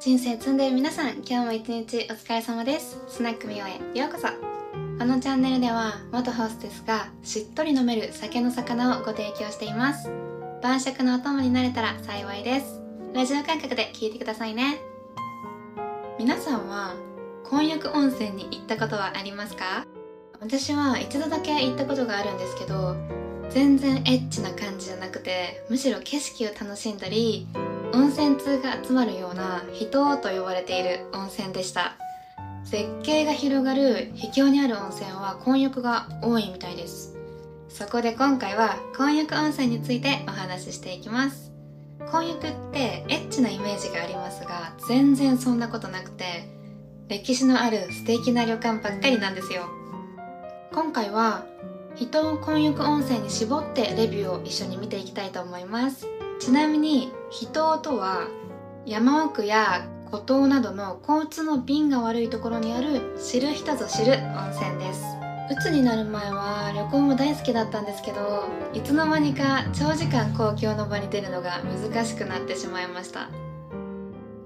人生積んでる皆さん今日も一日お疲れ様です。スナックミオへようこそ。このチャンネルでは元ホステスがしっとり飲める酒の魚をご提供しています。晩酌のお供になれたら幸いです。ラジオ感覚で聞いてくださいね。皆さんは混浴温泉に行ったことはありますか？私は一度だけ行ったことがあるんですけど全然エッチな感じじゃなくてむしろ景色を楽しんだり温泉通が集まるような秘湯と呼ばれている温泉でした。絶景が広がる秘境にある温泉は混浴が多いみたいです。そこで今回は混浴温泉についてお話ししていきます。混浴ってエッチなイメージがありますが全然そんなことなくて歴史のある素敵な旅館ばっかりなんですよ。今回は秘湯混浴温泉に絞ってレビューを一緒に見ていきたいと思います。ちなみに秘湯とは山奥や孤島などの交通の便が悪いところにある知る人ぞ知る温泉です。鬱になる前は旅行も大好きだったんですけどいつの間にか長時間公共の場に出るのが難しくなってしまいました。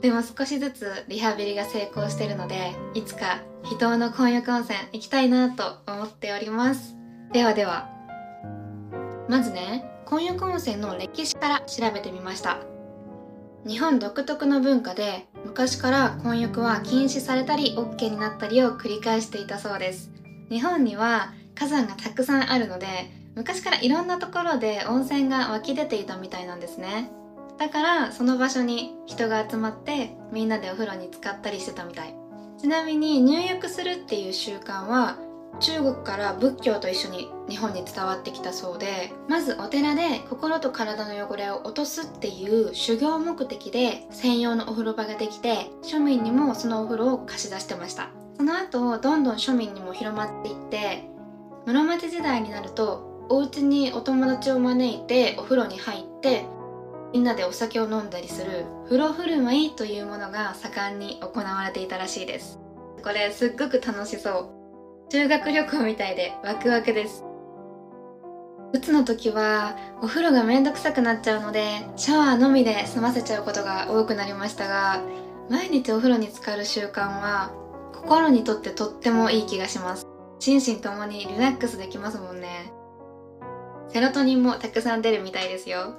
でも少しずつリハビリが成功してるのでいつか秘湯の混浴温泉行きたいなと思っております。ではではまずね混浴温泉の歴史から調べてみました。日本独特の文化で昔から混浴は禁止されたり OK になったりを繰り返していたそうです。日本には火山がたくさんあるので昔からいろんなところで温泉が湧き出ていたみたいなんですね。だからその場所に人が集まってみんなでお風呂に浸かったりしてたみたい。ちなみに入浴するっていう習慣は中国から仏教と一緒に日本に伝わってきたそうでまずお寺で心と体の汚れを落とすっていう修行目的で専用のお風呂場ができて庶民にもそのお風呂を貸し出してました。その後どんどん庶民にも広まっていって室町時代になるとお家にお友達を招いてお風呂に入ってみんなでお酒を飲んだりする風呂振る舞いというものが盛んに行われていたらしいです。これすっごく楽しそう。修学旅行みたいでワクワクです。うつの時はお風呂がめんどくさくなっちゃうのでシャワーのみで済ませちゃうことが多くなりましたが毎日お風呂に浸かる習慣は心にとってとってもいい気がします。心身ともにリラックスできますもんね。セロトニンもたくさん出るみたいですよ。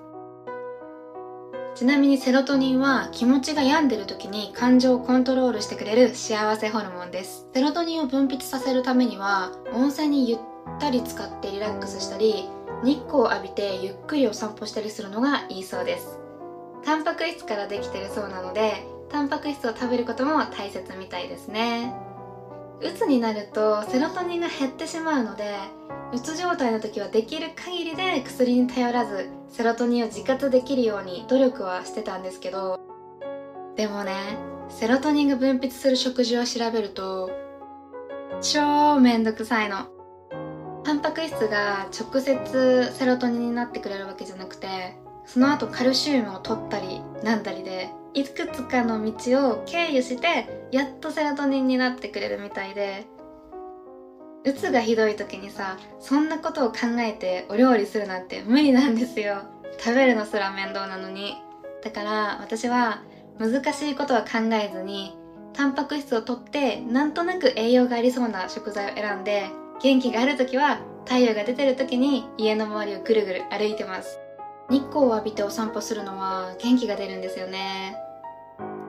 ちなみにセロトニンは気持ちが病んでる時に感情をコントロールしてくれる幸せホルモンです。セロトニンを分泌させるためには温泉にゆったり使ってリラックスしたり日光を浴びてゆっくりお散歩したりするのがいいそうです。タンパク質からできてるそうなのでタンパク質を食べることも大切みたいですね。うつになるとセロトニンが減ってしまうのでうつ状態の時はできる限りで薬に頼らずセロトニンを自活できるように努力はしてたんですけどでもねセロトニンが分泌する食事を調べると超めんどくさいの。タンパク質が直接セロトニンになってくれるわけじゃなくてその後カルシウムを取ったりなんだりでいくつかの道を経由してやっとセロトニンになってくれるみたいでうつがひどい時にさそんなことを考えてお料理するなんて無理なんですよ。食べるのすら面倒なのに。だから私は難しいことは考えずにタンパク質をとってなんとなく栄養がありそうな食材を選んで元気がある時は太陽が出てる時に家の周りをぐるぐる歩いてます。日光を浴びてお散歩するのは元気が出るんですよね。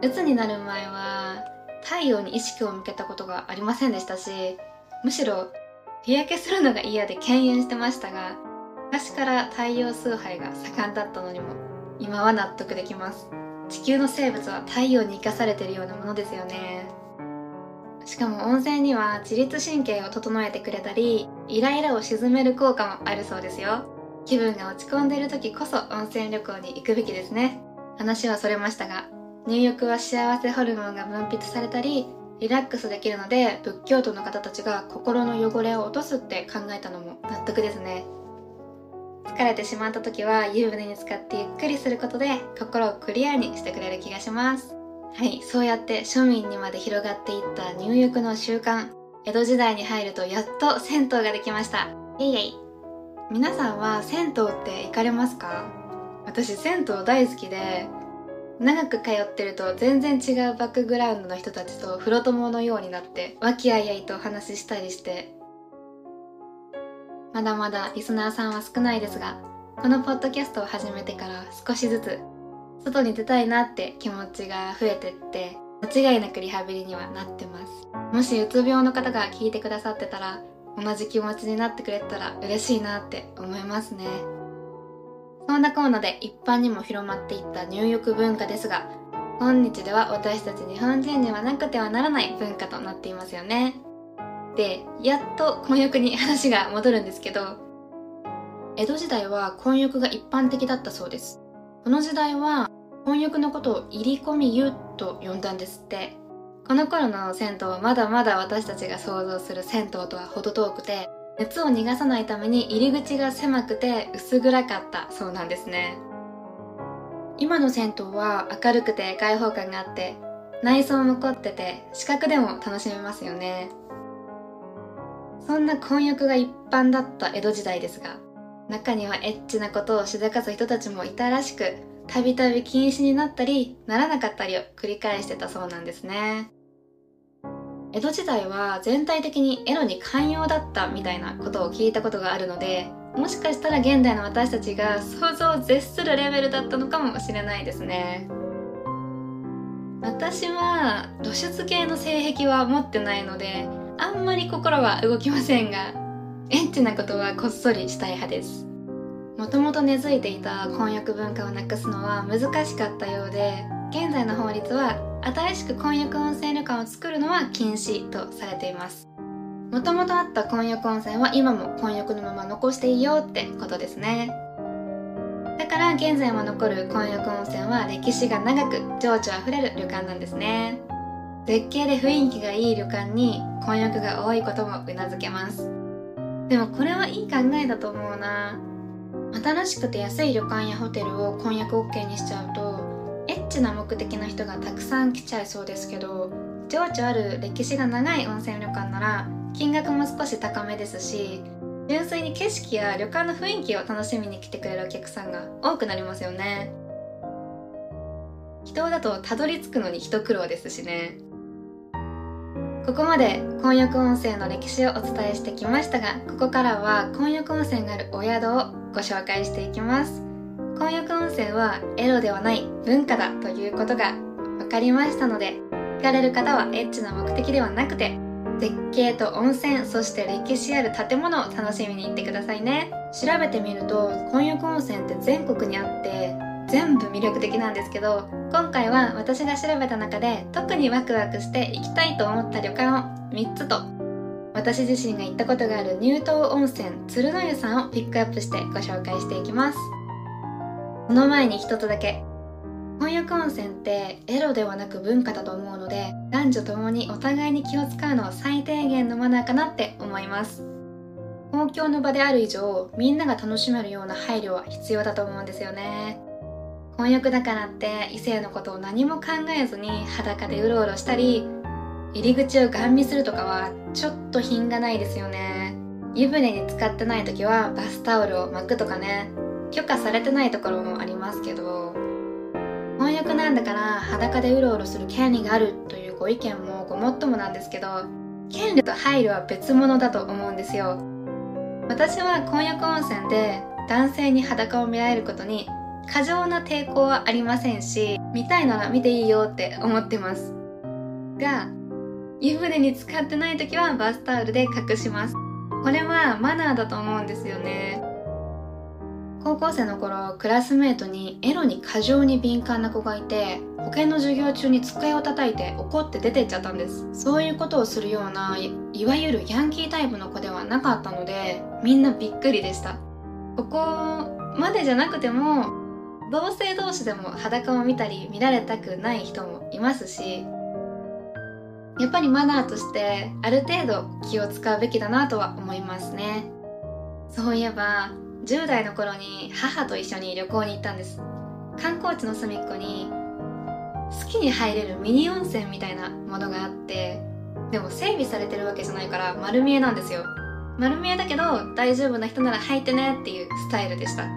うつになる前は太陽に意識を向けたことがありませんでしたしむしろ日焼けするのが嫌で敬遠してましたが昔から太陽崇拝が盛んだったのにも今は納得できます。地球の生物は太陽に生かされているようなものですよね。しかも温泉には自律神経を整えてくれたりイライラを鎮める効果もあるそうですよ。気分が落ち込んでいる時こそ温泉旅行に行くべきですね。話はそれましたが入浴は幸せホルモンが分泌されたりリラックスできるので仏教徒の方たちが心の汚れを落とすって考えたのも納得ですね。疲れてしまった時は湯船に浸かってゆっくりすることで心をクリアにしてくれる気がします。はいそうやって庶民にまで広がっていった入浴の習慣江戸時代に入るとやっと銭湯ができました。イエイイ。皆さんは銭湯って行かれますか？私銭湯大好きで長く通ってると全然違うバックグラウンドの人たちと風呂友のようになって和気あいあいとお話ししたりして。まだまだリスナーさんは少ないですがこのポッドキャストを始めてから少しずつ外に出たいなって気持ちが増えてって間違いなくリハビリにはなってます。もしうつ病の方が聞いてくださってたら同じ気持ちになってくれたら嬉しいなって思いますね。そんなコーナーで一般にも広まっていった入浴文化ですが今日では私たち日本人にはなくてはならない文化となっていますよね。でやっと婚浴に話が戻るんですけど江戸時代は婚浴が一般的だったそうです。この時代は婚浴のことを入り込み湯と呼んだんですって。この頃の銭湯はまだまだ私たちが想像する銭湯とは程遠くて熱を逃がさないために入り口が狭くて薄暗かったそうなんですね。今の銭湯は明るくて開放感があって内装も凝ってて視覚でも楽しめますよね。そんな混浴が一般だった江戸時代ですが中にはエッチなことをしでかす人たちもいたらしくたびたび禁止になったりならなかったりを繰り返してたそうなんですね。江戸時代は全体的にエロに寛容だったみたいなことを聞いたことがあるのでもしかしたら現代の私たちが想像を絶するレベルだったのかもしれないですね。私は露出系の性癖は持ってないのであんまり心は動きませんがエッチなことはこっそりしたい派です。もともと根付いていた婚約文化をなくすのは難しかったようで現在の法律は新しく婚約温泉旅館を作るのは禁止とされています。もともとあった婚約温泉は今も婚約のまま残していいよってことですね。だから現在も残る婚約温泉は歴史が長く情緒あふれる旅館なんですね。絶景で雰囲気がいい旅館に婚約が多いこともうなずけます。でもこれはいい考えだと思うな。新しくて安い旅館やホテルを婚約 OK にしちゃうとチな目的の人がたくさん来ちゃいそうですけど情緒ある歴史が長い温泉旅館なら金額も少し高めですし純粋に景色や旅館の雰囲気を楽しみに来てくれるお客さんが多くなりますよね。人だとたどり着くのに一苦労ですしね。ここまで混浴温泉の歴史をお伝えしてきましたがここからは混浴温泉があるお宿をご紹介していきます。混浴温泉はエロではない文化だということが分かりましたので行かれる方はエッチな目的ではなくて絶景と温泉そして歴史ある建物を楽しみに行ってくださいね。調べてみると混浴温泉って全国にあって全部魅力的なんですけど今回は私が調べた中で特にワクワクして行きたいと思った旅館を3つと私自身が行ったことがある乳頭温泉鶴の湯さんをピックアップしてご紹介していきます。その前に一つだけ。翻訳温泉ってエロではなく文化だと思うので男女ともにお互いに気を使うのは最低限のマナーかなって思います。公共の場である以上みんなが楽しめるような配慮は必要だと思うんですよね。婚約だからって異性のことを何も考えずに裸でうろうろしたり入り口をガン見するとかはちょっと品がないですよね。湯船に浸かってない時はバスタオルを巻くとかね。許可されてないところもありますけど翻訳なんだから裸でうろうろする権利があるというご意見もごもっともなんですけど権利と配慮は別物だと思うんですよ。私は婚約温泉で男性に裸を見られることに過剰な抵抗はありませんし見たいなら見ていいよって思ってます。が湯船に浸かってない時はバスタオルで隠します。これはマナーだと思うんですよね。高校生の頃クラスメートにエロに過剰に敏感な子がいて保険の授業中に机を叩いて怒って出てっちゃったんです。そういうことをするようないわゆるヤンキータイプの子ではなかったのでみんなびっくりでした。ここまでじゃなくても同性同士でも裸を見たり見られたくない人もいますしやっぱりマナーとしてある程度気を使うべきだなとは思いますね。そういえば10代の頃に母と一緒に旅行に行ったんです。観光地の隅っこに好きに入れるミニ温泉みたいなものがあってでも整備されてるわけじゃないから丸見えなんですよ。丸見えだけど大丈夫な人なら入ってねっていうスタイルでした。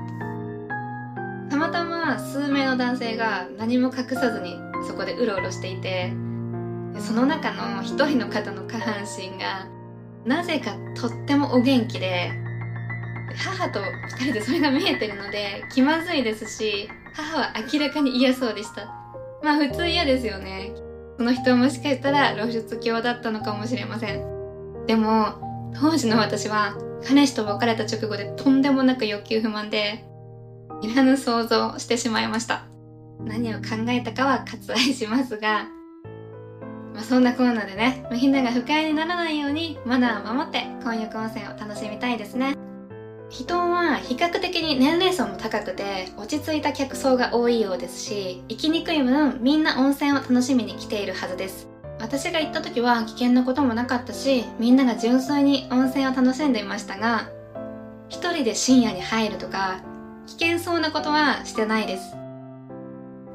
たまたま数名の男性が何も隠さずにそこでうろうろしていてその中の一人の方の下半身がなぜかとってもお元気で母と2人でそれが見えてるので気まずいですし母は明らかに嫌そうでした。まあ普通嫌ですよね。その人もしかしたら露出狂だったのかもしれません。でも当時の私は彼氏と別れた直後でとんでもなく欲求不満でいらぬ想像してしまいました。何を考えたかは割愛しますがまあ、そんなコーナーでね、みんなが不快にならないようにマナーを守って混浴温泉を楽しみたいですね。人は比較的に年齢層も高くて落ち着いた客層が多いようですし行きにくい分みんな温泉を楽しみに来ているはずです。私が行った時は危険なこともなかったしみんなが純粋に温泉を楽しんでいましたが一人で深夜に入るとか危険そうなことはしてないです。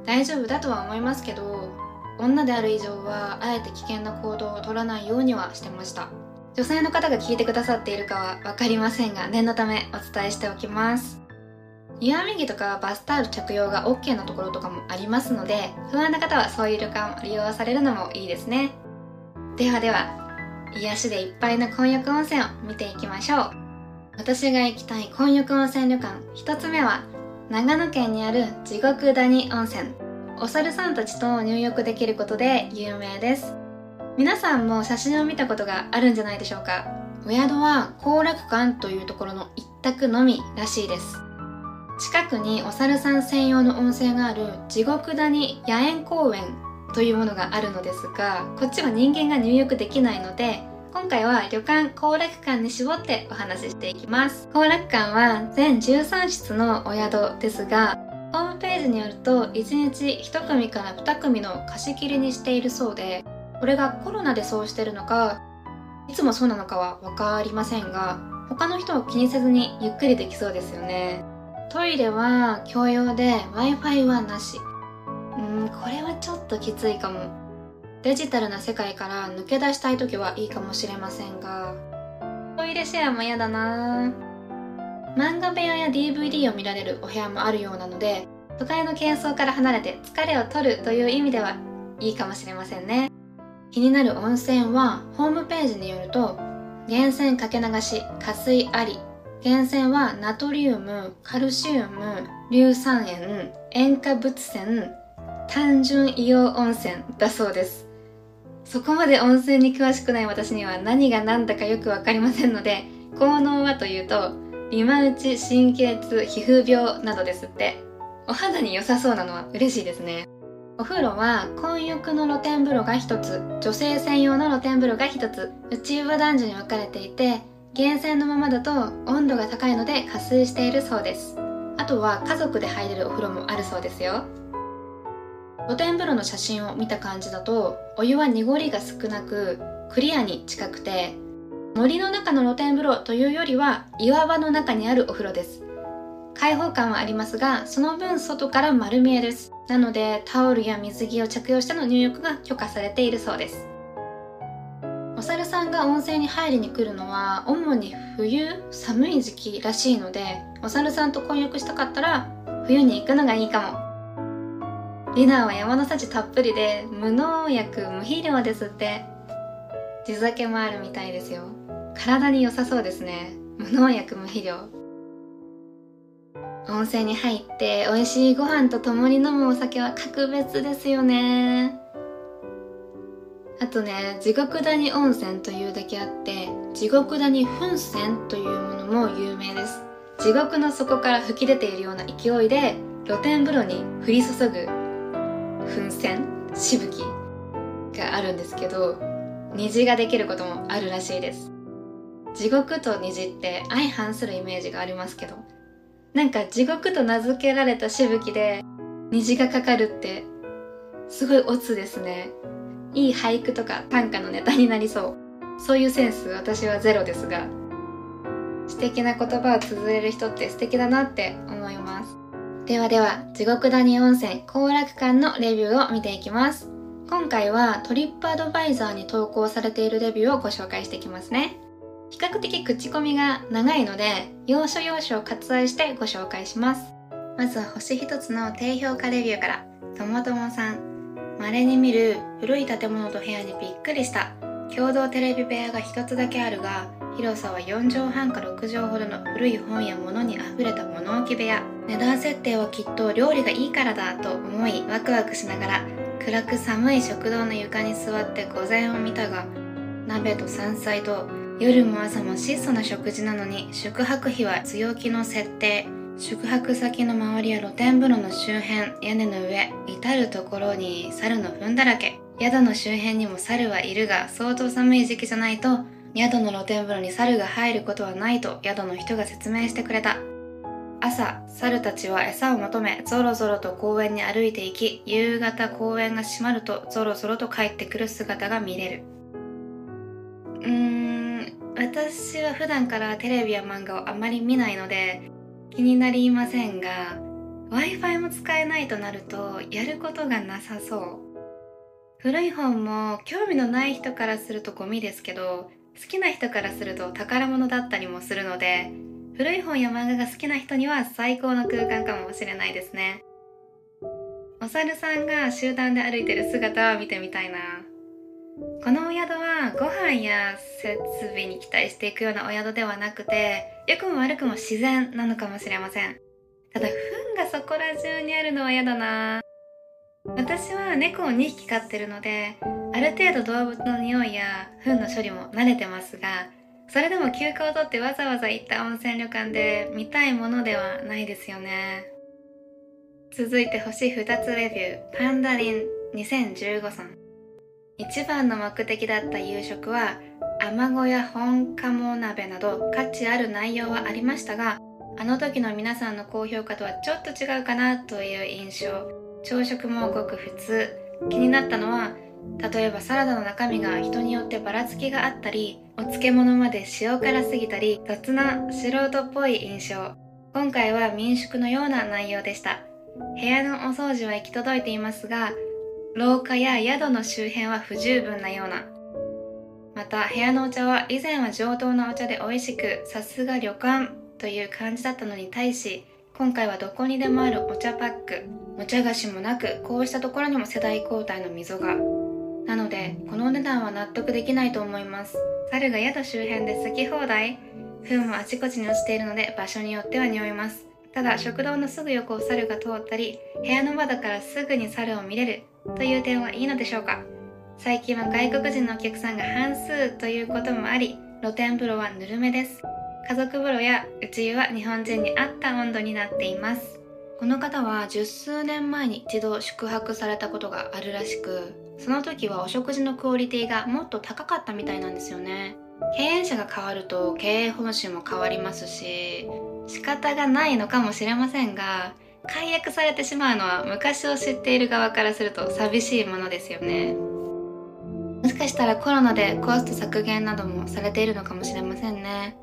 大丈夫だとは思いますけど女である以上はあえて危険な行動を取らないようにはしてました。女性の方が聞いてくださっているかは分かりませんが念のためお伝えしておきます。湯あみ着とかバスタオル着用が OK なところとかもありますので不安な方はそういう旅館を利用されるのもいいですね。ではでは癒しでいっぱいの混浴温泉を見ていきましょう。私が行きたい混浴温泉旅館1つ目は長野県にある地獄谷温泉。お猿さんたちと入浴できることで有名です。皆さんも写真を見たことがあるんじゃないでしょうか。お宿は後楽館というところの一択のみらしいです。近くにお猿さん専用の温泉がある地獄谷野苑公園というものがあるのですがこっちは人間が入浴できないので今回は旅館後楽館に絞ってお話ししていきます。後楽館は全13室のお宿ですがホームページによると1日1組から2組の貸し切りにしているそうでこれがコロナでそうしてるのかいつもそうなのかは分かりませんが他の人を気にせずにゆっくりできそうですよね。トイレは共用で w i f i はなし。うんこれはちょっときついかも。デジタルな世界から抜け出したい時はいいかもしれませんが。トイレシェアも嫌だな。漫画部屋や DVD を見られるお部屋もあるようなので都会の喧騒から離れて疲れを取るという意味ではいいかもしれませんね。気になる温泉はホームページによると源泉かけ流し加水あり。源泉はナトリウムカルシウム硫酸塩塩化物泉単純硫黄温泉だそうです。そこまで温泉に詳しくない私には何が何だかよくわかりませんので効能はというと今打ち神経痛皮膚病などですって。お肌に良さそうなのは嬉しいですね。お風呂は混浴の露天風呂が1つ女性専用の露天風呂が1つ内湯は男女に分かれていて源泉のままだと温度が高いので加水しているそうです。あとは家族で入れるお風呂もあるそうですよ。露天風呂の写真を見た感じだとお湯は濁りが少なくクリアに近くて森の中の露天風呂というよりは岩場の中にあるお風呂です。開放感はありますがその分外から丸見えです。なのでタオルや水着を着用しての入浴が許可されているそうです。お猿さんが温泉に入りに来るのは主に冬寒い時期らしいのでお猿さんと混浴したかったら冬に行くのがいいかも。ディナーは山の幸たっぷりで無農薬無肥料ですって。地酒もあるみたいですよ。体に良さそうですね。無農薬無肥料。温泉に入って美味しいご飯と共に飲むお酒は格別ですよね。あとね地獄谷温泉というだけあって地獄谷噴泉というものも有名です。地獄の底から吹き出ているような勢いで露天風呂に降り注ぐ噴泉しぶきがあるんですけど虹ができることもあるらしいです。地獄と虹って相反するイメージがありますけどなんか地獄と名付けられたしぶきで虹がかかるってすごいオツですね。いい俳句とか短歌のネタになりそう。そういうセンス私はゼロですが素敵な言葉を綴れる人って素敵だなって思います。ではでは地獄谷温泉後楽館のレビューを見ていきます。今回はトリップアドバイザーに投稿されているレビューをご紹介していきますね。比較的口コミが長いので、要所要所を割愛してご紹介します。まずは星一つの低評価レビューから。ともともさん。稀に見る古い建物と部屋にびっくりした。共同テレビ部屋が一つだけあるが広さは4畳半か6畳ほどの古い本や物にあふれた物置部屋。値段設定はきっと料理がいいからだと思いワクワクしながら暗く寒い食堂の床に座って午前を見たが鍋と山菜と夜も朝も質素な食事なのに宿泊費は強気の設定。宿泊先の周りや露天風呂の周辺屋根の上至る所に猿の糞だらけ。宿の周辺にも猿はいるが相当寒い時期じゃないと宿の露天風呂に猿が入ることはないと宿の人が説明してくれた。朝猿たちは餌を求めぞろぞろと公園に歩いていき夕方公園が閉まるとぞろぞろと帰ってくる姿が見れる。うーん私は普段からテレビや漫画をあまり見ないので気になりませんが w i f i も使えないとなるとやることがなさそう。古い本も興味のない人からするとゴミですけど好きな人からすると宝物だったりもするので古い本や漫画が好きな人には最高の空間かもしれないですね。お猿さんが集団で歩いてる姿は見てみたいな。このお宿はご飯や設備に期待していくようなお宿ではなくて良くも悪くも自然なのかもしれません。ただ糞がそこら中にあるのは嫌だな。私は猫を2匹飼ってるのである程度動物の匂いや糞の処理も慣れてますがそれでも休暇を取ってわざわざ行った温泉旅館で見たいものではないですよね。続いて星2つレビューパンダリン2015さん。一番の目的だった夕食は卵や本鴨鍋など価値ある内容はありましたがあの時の皆さんの高評価とはちょっと違うかなという印象。朝食もごく普通。気になったのは例えばサラダの中身が人によってばらつきがあったりお漬物まで塩辛すぎたり雑な素人っぽい印象。今回は民宿のような内容でした。部屋のお掃除は行き届いていますが廊下や宿の周辺は不十分なような。また部屋のお茶は以前は上等なお茶で美味しくさすが旅館という感じだったのに対し今回はどこにでもあるお茶パックお茶菓子もなくこうしたところにも世代交代の溝が。なのでこのお値段は納得できないと思います。猿が宿周辺で好き放題。糞もあちこちに落ちているので場所によっては匂います。ただ食堂のすぐ横を猿が通ったり部屋の窓からすぐに猿を見れる。という点はいいのでしょうか？最近は外国人のお客さんが半数ということもあり露天風呂はぬるめです。家族風呂や内湯は日本人に合った温度になっています。この方は十数年前に一度宿泊されたことがあるらしくその時はお食事のクオリティがもっと高かったみたいなんですよね。経営者が変わると経営方針も変わりますし仕方がないのかもしれませんが解約されてしまうのは昔を知っている側からすると寂しいものですよね。もしかしたらコロナでコスト削減などもされているのかもしれませんね。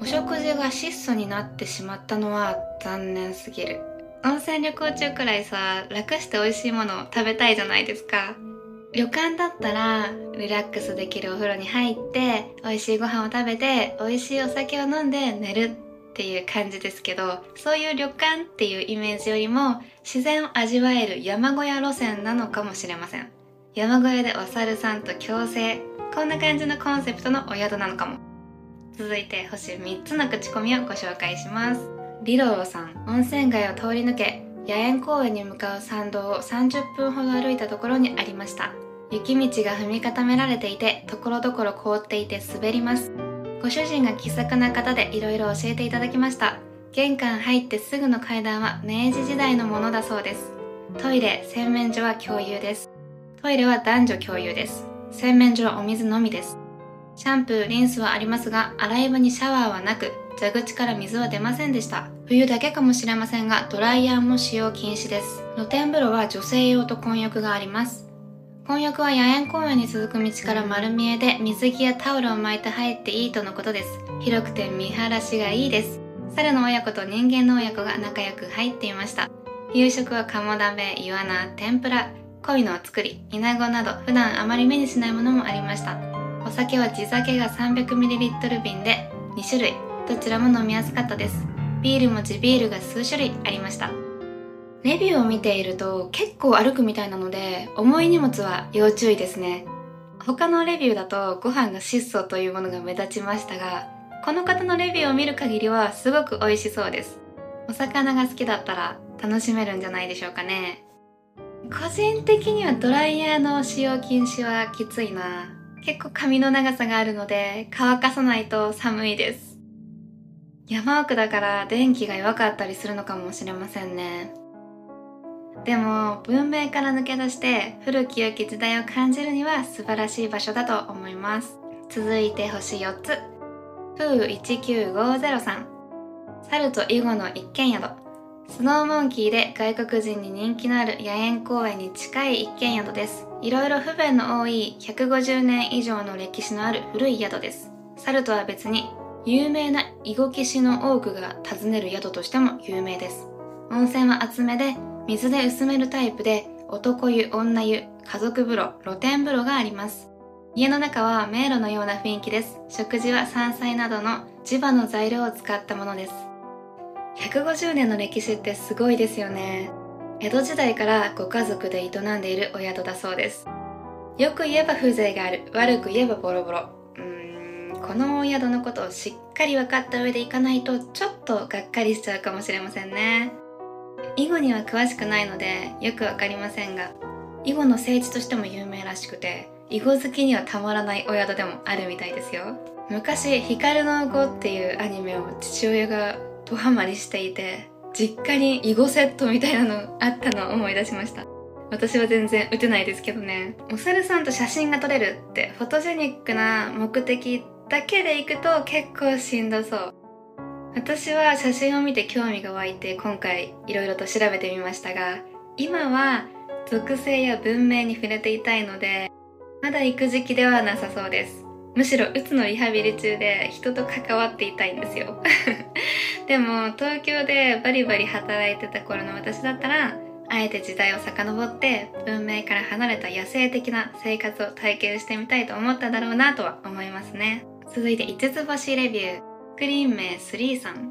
お食事が質素になってしまったのは残念すぎる。温泉旅行中くらいさ楽して美味しいものを食べたいじゃないですか。旅館だったらリラックスできるお風呂に入って美味しいご飯を食べて美味しいお酒を飲んで寝る。っていう感じですけどそういう旅館っていうイメージよりも自然を味わえる山小屋路線なのかもしれません。山小屋でお猿さんと共生。こんな感じのコンセプトのお宿なのかも。続いて星3つの口コミをご紹介します。リローさん温泉街を通り抜け野苑公園に向かう参道を30分ほど歩いたところにありました。雪道が踏み固められていてところどころ凍っていて滑ります。ご主人が気さくな方でいろいろ教えていただきました。玄関入ってすぐの階段は明治時代のものだそうです。トイレ洗面所は共有です。トイレは男女共有です。洗面所はお水のみです。シャンプーリンスはありますが洗い場にシャワーはなく蛇口から水は出ませんでした。冬だけかもしれませんがドライヤーも使用禁止です。露天風呂は女性用と混浴があります。混浴は野苑公園に続く道から丸見えで水着やタオルを巻いて入っていいとのことです。広くて見晴らしがいいです。猿の親子と人間の親子が仲良く入っていました。夕食は鴨鍋イワナ天ぷら鯉の作りイナゴなど普段あまり目にしないものもありました。お酒は地酒が 300ml 瓶で2種類。どちらも飲みやすかったです。ビールも地ビールが数種類ありました。レビューを見ていると結構歩くみたいなので重い荷物は要注意ですね。他のレビューだとご飯が質素というものが目立ちましたがこの方のレビューを見る限りはすごく美味しそうです。お魚が好きだったら楽しめるんじゃないでしょうかね。個人的にはドライヤーの使用禁止はきついな。結構髪の長さがあるので乾かさないと寒いです。山奥だから電気が弱かったりするのかもしれませんね。でも文明から抜け出して古き良き時代を感じるには素晴らしい場所だと思います。続いて星4つ。風1950さん。猿と囲碁の一軒宿。スノーモンキーで外国人に人気のある野猿公園に近い一軒宿です。いろいろ不便の多い150年以上の歴史のある古い宿です。猿とは別に有名な囲碁棋士の多くが訪ねる宿としても有名です。温泉は厚めで水で薄めるタイプで男湯、女湯、家族風呂、露天風呂があります。家の中は迷路のような雰囲気です。食事は山菜などの地場の材料を使ったものです。150年の歴史ってすごいですよね。江戸時代からご家族で営んでいるお宿だそうです。よく言えば風情がある、悪く言えばボロボロ。うーん、このお宿のことをしっかり分かった上で行かないとちょっとがっかりしちゃうかもしれませんね。囲碁には詳しくないのでよくわかりませんが囲碁の聖地としても有名らしくて囲碁好きにはたまらないお宿でもあるみたいですよ。昔「光の碁」っていうアニメを父親がドハマりしていて実家に囲碁セットみたいなのあったのを思い出しました。私は全然打てないですけどね。お猿さんと写真が撮れるってフォトジェニックな目的だけで行くと結構しんどそう。私は写真を見て興味が湧いて今回いろいろと調べてみましたが今は属性や文明に触れていたいのでまだ行く時期ではなさそうです。むしろうつのリハビリ中で人と関わっていたいんですよ。でも東京でバリバリ働いてた頃の私だったらあえて時代を遡って文明から離れた野生的な生活を体験してみたいと思っただろうなとは思いますね。続いて5つ星レビュー。クリーン名3さん。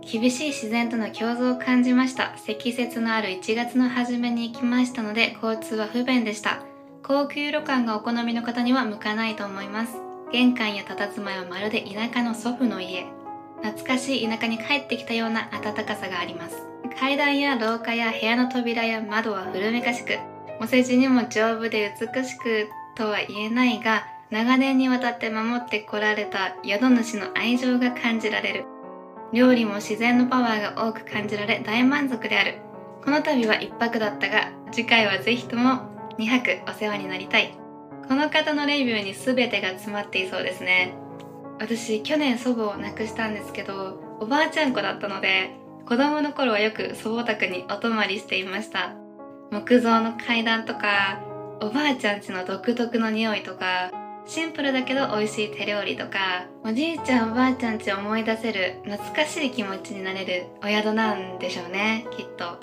厳しい自然との共存を感じました。積雪のある1月の初めに行きましたので交通は不便でした。高級旅館がお好みの方には向かないと思います。玄関や佇まいはまるで田舎の祖父の家。懐かしい田舎に帰ってきたような暖かさがあります。階段や廊下や部屋の扉や窓は古めかしくお世辞にも丈夫で美しくとは言えないが長年にわたって守ってこられた宿主の愛情が感じられる。料理も自然のパワーが多く感じられ大満足である。この度は1泊だったが次回はぜひとも2泊お世話になりたい。この方のレビューに全てが詰まっていそうですね。私去年祖母を亡くしたんですけどおばあちゃん子だったので子供の頃はよく祖母宅にお泊まりしていました。木造の階段とかおばあちゃんちの独特の匂いとかシンプルだけど美味しい手料理とかおじいちゃんおばあちゃんち思い出せる懐かしい気持ちになれるお宿なんでしょうねきっと。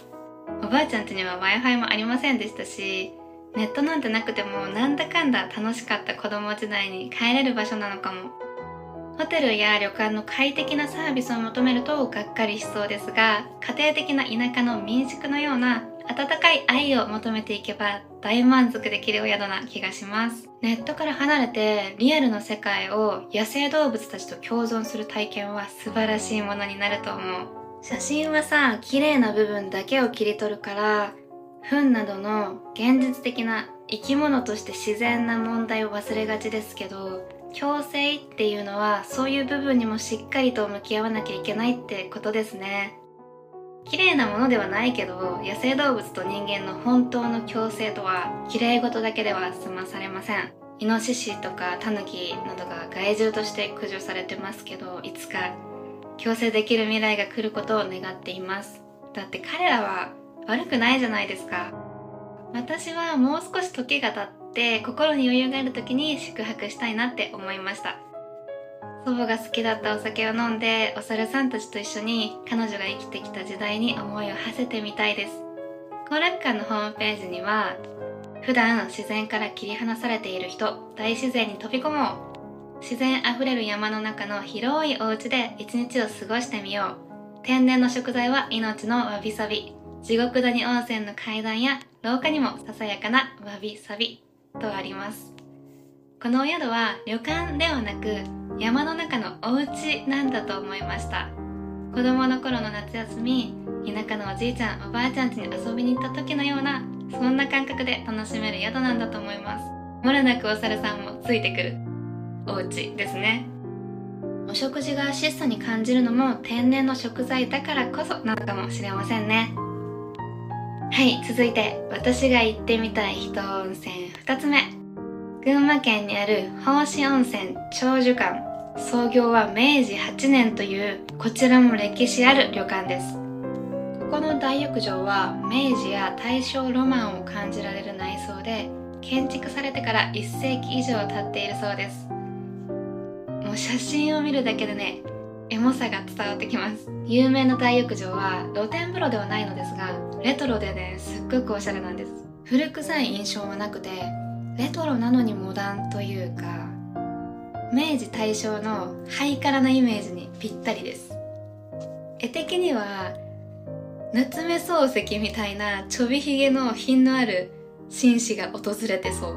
おばあちゃんちには w i f i もありませんでしたしネットなんてなくてもなんだかんだ楽しかった子供時代に帰れる場所なのかも。ホテルや旅館の快適なサービスを求めるとがっかりしそうですが家庭的な田舎の民宿のような温かい愛を求めていけば大満足できるお宿な気がします。ネットから離れてリアルの世界を野生動物たちと共存する体験は素晴らしいものになると思う。写真はさ綺麗な部分だけを切り取るから糞などの現実的な生き物として自然な問題を忘れがちですけど共生っていうのはそういう部分にもしっかりと向き合わなきゃいけないってことですね。綺麗なものではないけど野生動物と人間の本当の共生とは綺麗事だけでは済まされません。イノシシとかタヌキなどが害獣として駆除されてますけどいつか共生できる未来が来ることを願っています。だって彼らは悪くないじゃないですか。私はもう少し時が経って心に余裕がある時に宿泊したいなって思いました。祖母が好きだったお酒を飲んでお猿さんたちと一緒に彼女が生きてきた時代に思いを馳せてみたいです。後楽館のホームページには普段自然から切り離されている人大自然に飛び込もう。自然あふれる山の中の広いお家で一日を過ごしてみよう。天然の食材は命のわびさび。地獄谷温泉の階段や廊下にもささやかなわびさびとあります。このお宿は旅館ではなく山の中のお家なんだと思いました。子供の頃の夏休み田舎のおじいちゃんおばあちゃん家に遊びに行った時のようなそんな感覚で楽しめる宿なんだと思います。もれなくお猿さんもついてくるお家ですね。お食事が質素に感じるのも天然の食材だからこそなのかもしれませんね。はい続いて私が行ってみたい人温泉2つ目。群馬県にある宝志温泉長寿館。創業は明治8年というこちらも歴史ある旅館です。ここの大浴場は明治や大正ロマンを感じられる内装で建築されてから1世紀以上経っているそうです。もう写真を見るだけでねエモさが伝わってきます。有名な大浴場は露天風呂ではないのですがレトロでねすっごくおしゃれなんです。古臭い印象はなくてレトロなのにモダンというか明治大正のハイカラなイメージにぴったりです。絵的には夏目漱石みたいなちょびひげの品のある紳士が訪れてそう。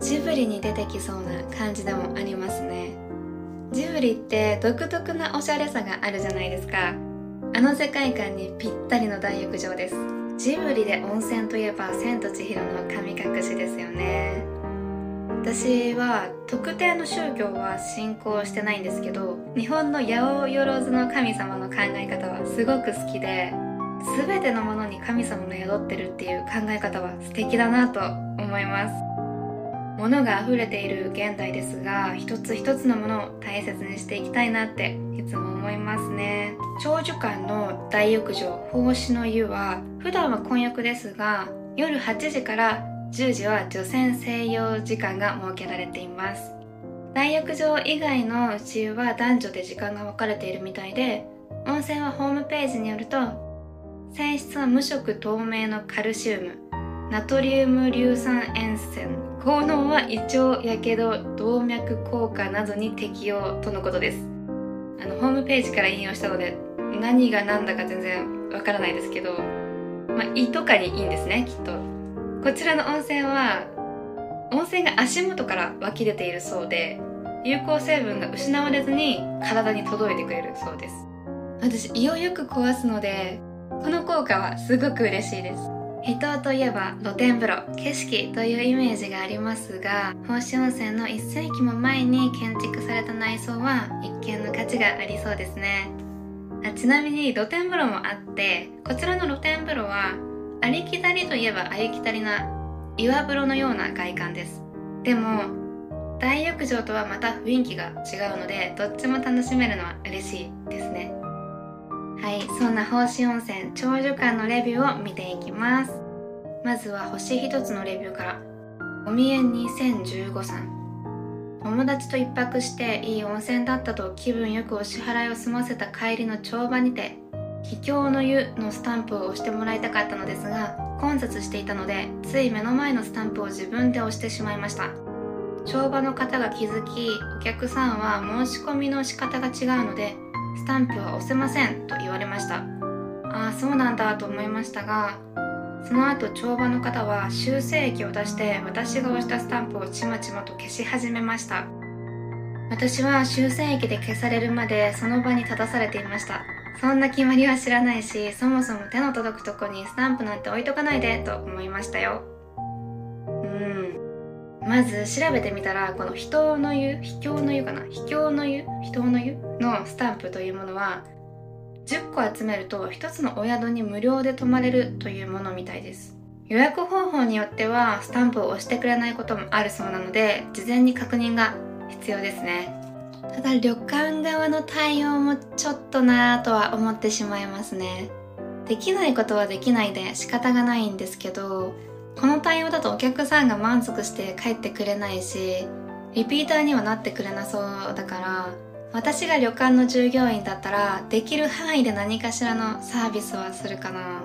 ジブリに出てきそうな感じでもありますね。ジブリって独特なおしゃれさがあるじゃないですか。あの世界観にぴったりの大浴場です。ジブリで温泉といえば「千と千尋の神隠し」ですよね。私は特定の宗教は信仰してないんですけど日本の八百万の神様の考え方はすごく好きで全てのものに神様の宿ってるっていう考え方は素敵だなと思います。物が溢れている現代ですが一つ一つのものを大切にしていきたいなっていつも思いますね。長寿館の大浴場奉仕の湯は普段は混浴ですが夜8時から10時は女性専用時間が設けられています。大浴場以外の内湯は男女で時間が分かれているみたいで温泉はホームページによると泉質は無色透明のカルシウムナトリウム硫酸塩泉効能は胃腸やけど動脈硬化などに適用とのことです。あのホームページから引用したので何が何だか全然わからないですけど、まあ、胃とかにいいんですねきっと。こちらの温泉は温泉が足元から湧き出ているそうで有効成分が失われずに体に届いてくれるそうです。私胃をよく壊すのでこの効果はすごく嬉しいです。伊東といえば露天風呂景色というイメージがありますが宝志温泉の1世紀も前に建築された内装は一見の価値がありそうですね。あちなみに露天風呂もあってこちらの露天風呂はありきたりといえばありきたりな岩風呂のような外観です。でも大浴場とはまた雰囲気が違うのでどっちも楽しめるのは嬉しいですね。はいそんな宝志温泉長寿館のレビューを見ていきます。まずは星一つのレビューから。おみえん2015さん友達と一泊していい温泉だったと気分よくお支払いを済ませた帰りの帳場にて秘境の湯のスタンプを押してもらいたかったのですが混雑していたのでつい目の前のスタンプを自分で押してしまいました。帳場の方が気づきお客さんは申し込みの仕方が違うのでスタンプは押せませんと言われました。ああそうなんだと思いましたがその後帳場の方は修正液を出して私が押したスタンプをちまちまと消し始めました。私は修正液で消されるまでその場に立たされていました。そんな決まりは知らないしそもそも手の届くとこにスタンプなんて置いとかないでと思いましたよ。うん。まず調べてみたらこの人の湯秘境の湯かな？秘境の湯？人の湯？のスタンプというものは10個集めると1つのお宿に無料で泊まれるというものみたいです。予約方法によってはスタンプを押してくれないこともあるそうなので事前に確認が必要ですね。ただ旅館側の対応もちょっとなぁとは思ってしまいますね。できないことはできないで仕方がないんですけどこの対応だとお客さんが満足して帰ってくれないしリピーターにはなってくれなそうだから私が旅館の従業員だったらできる範囲で何かしらのサービスはするかな。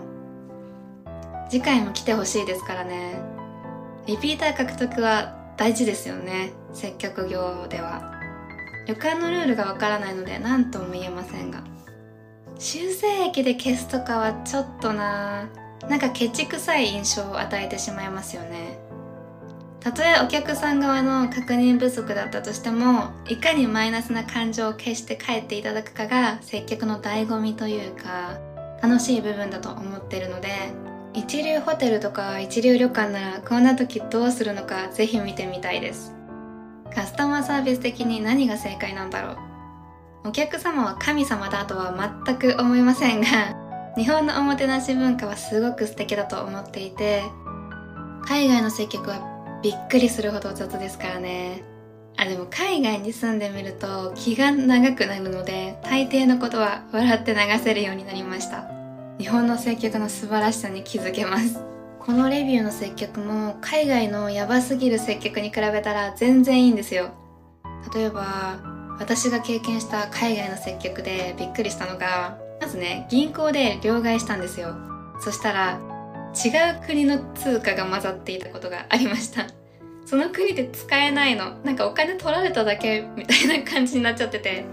次回も来てほしいですからね。リピーター獲得は大事ですよね。接客業では。旅館のルールがわからないので何とも言えませんが。修正液で消すとかはちょっとな。なんかケチくさい印象を与えてしまいますよね。たとえお客さん側の確認不足だったとしてもいかにマイナスな感情を消して帰っていただくかが接客の醍醐味というか楽しい部分だと思ってるので一流ホテルとか一流旅館ならこんな時どうするのかぜひ見てみたいです。カスタマーサービス的に何が正解なんだろう。お客様は神様だとは全く思いませんが 日本のおもてなし文化はすごく素敵だと思っていて海外の接客はびっくりするほど雑ですからね。あでも海外に住んでみると気が長くなるので大抵のことは笑って流せるようになりました。日本の接客の素晴らしさに気づけます。このレビューの接客も海外のヤバすぎる接客に比べたら全然いいんですよ。例えば私が経験した海外の接客でびっくりしたのがまずね銀行で両替したんですよ。そしたら違う国の通貨が混ざっていたことがありました。その国で使えないの。なんかお金取られただけみたいな感じになっちゃってて。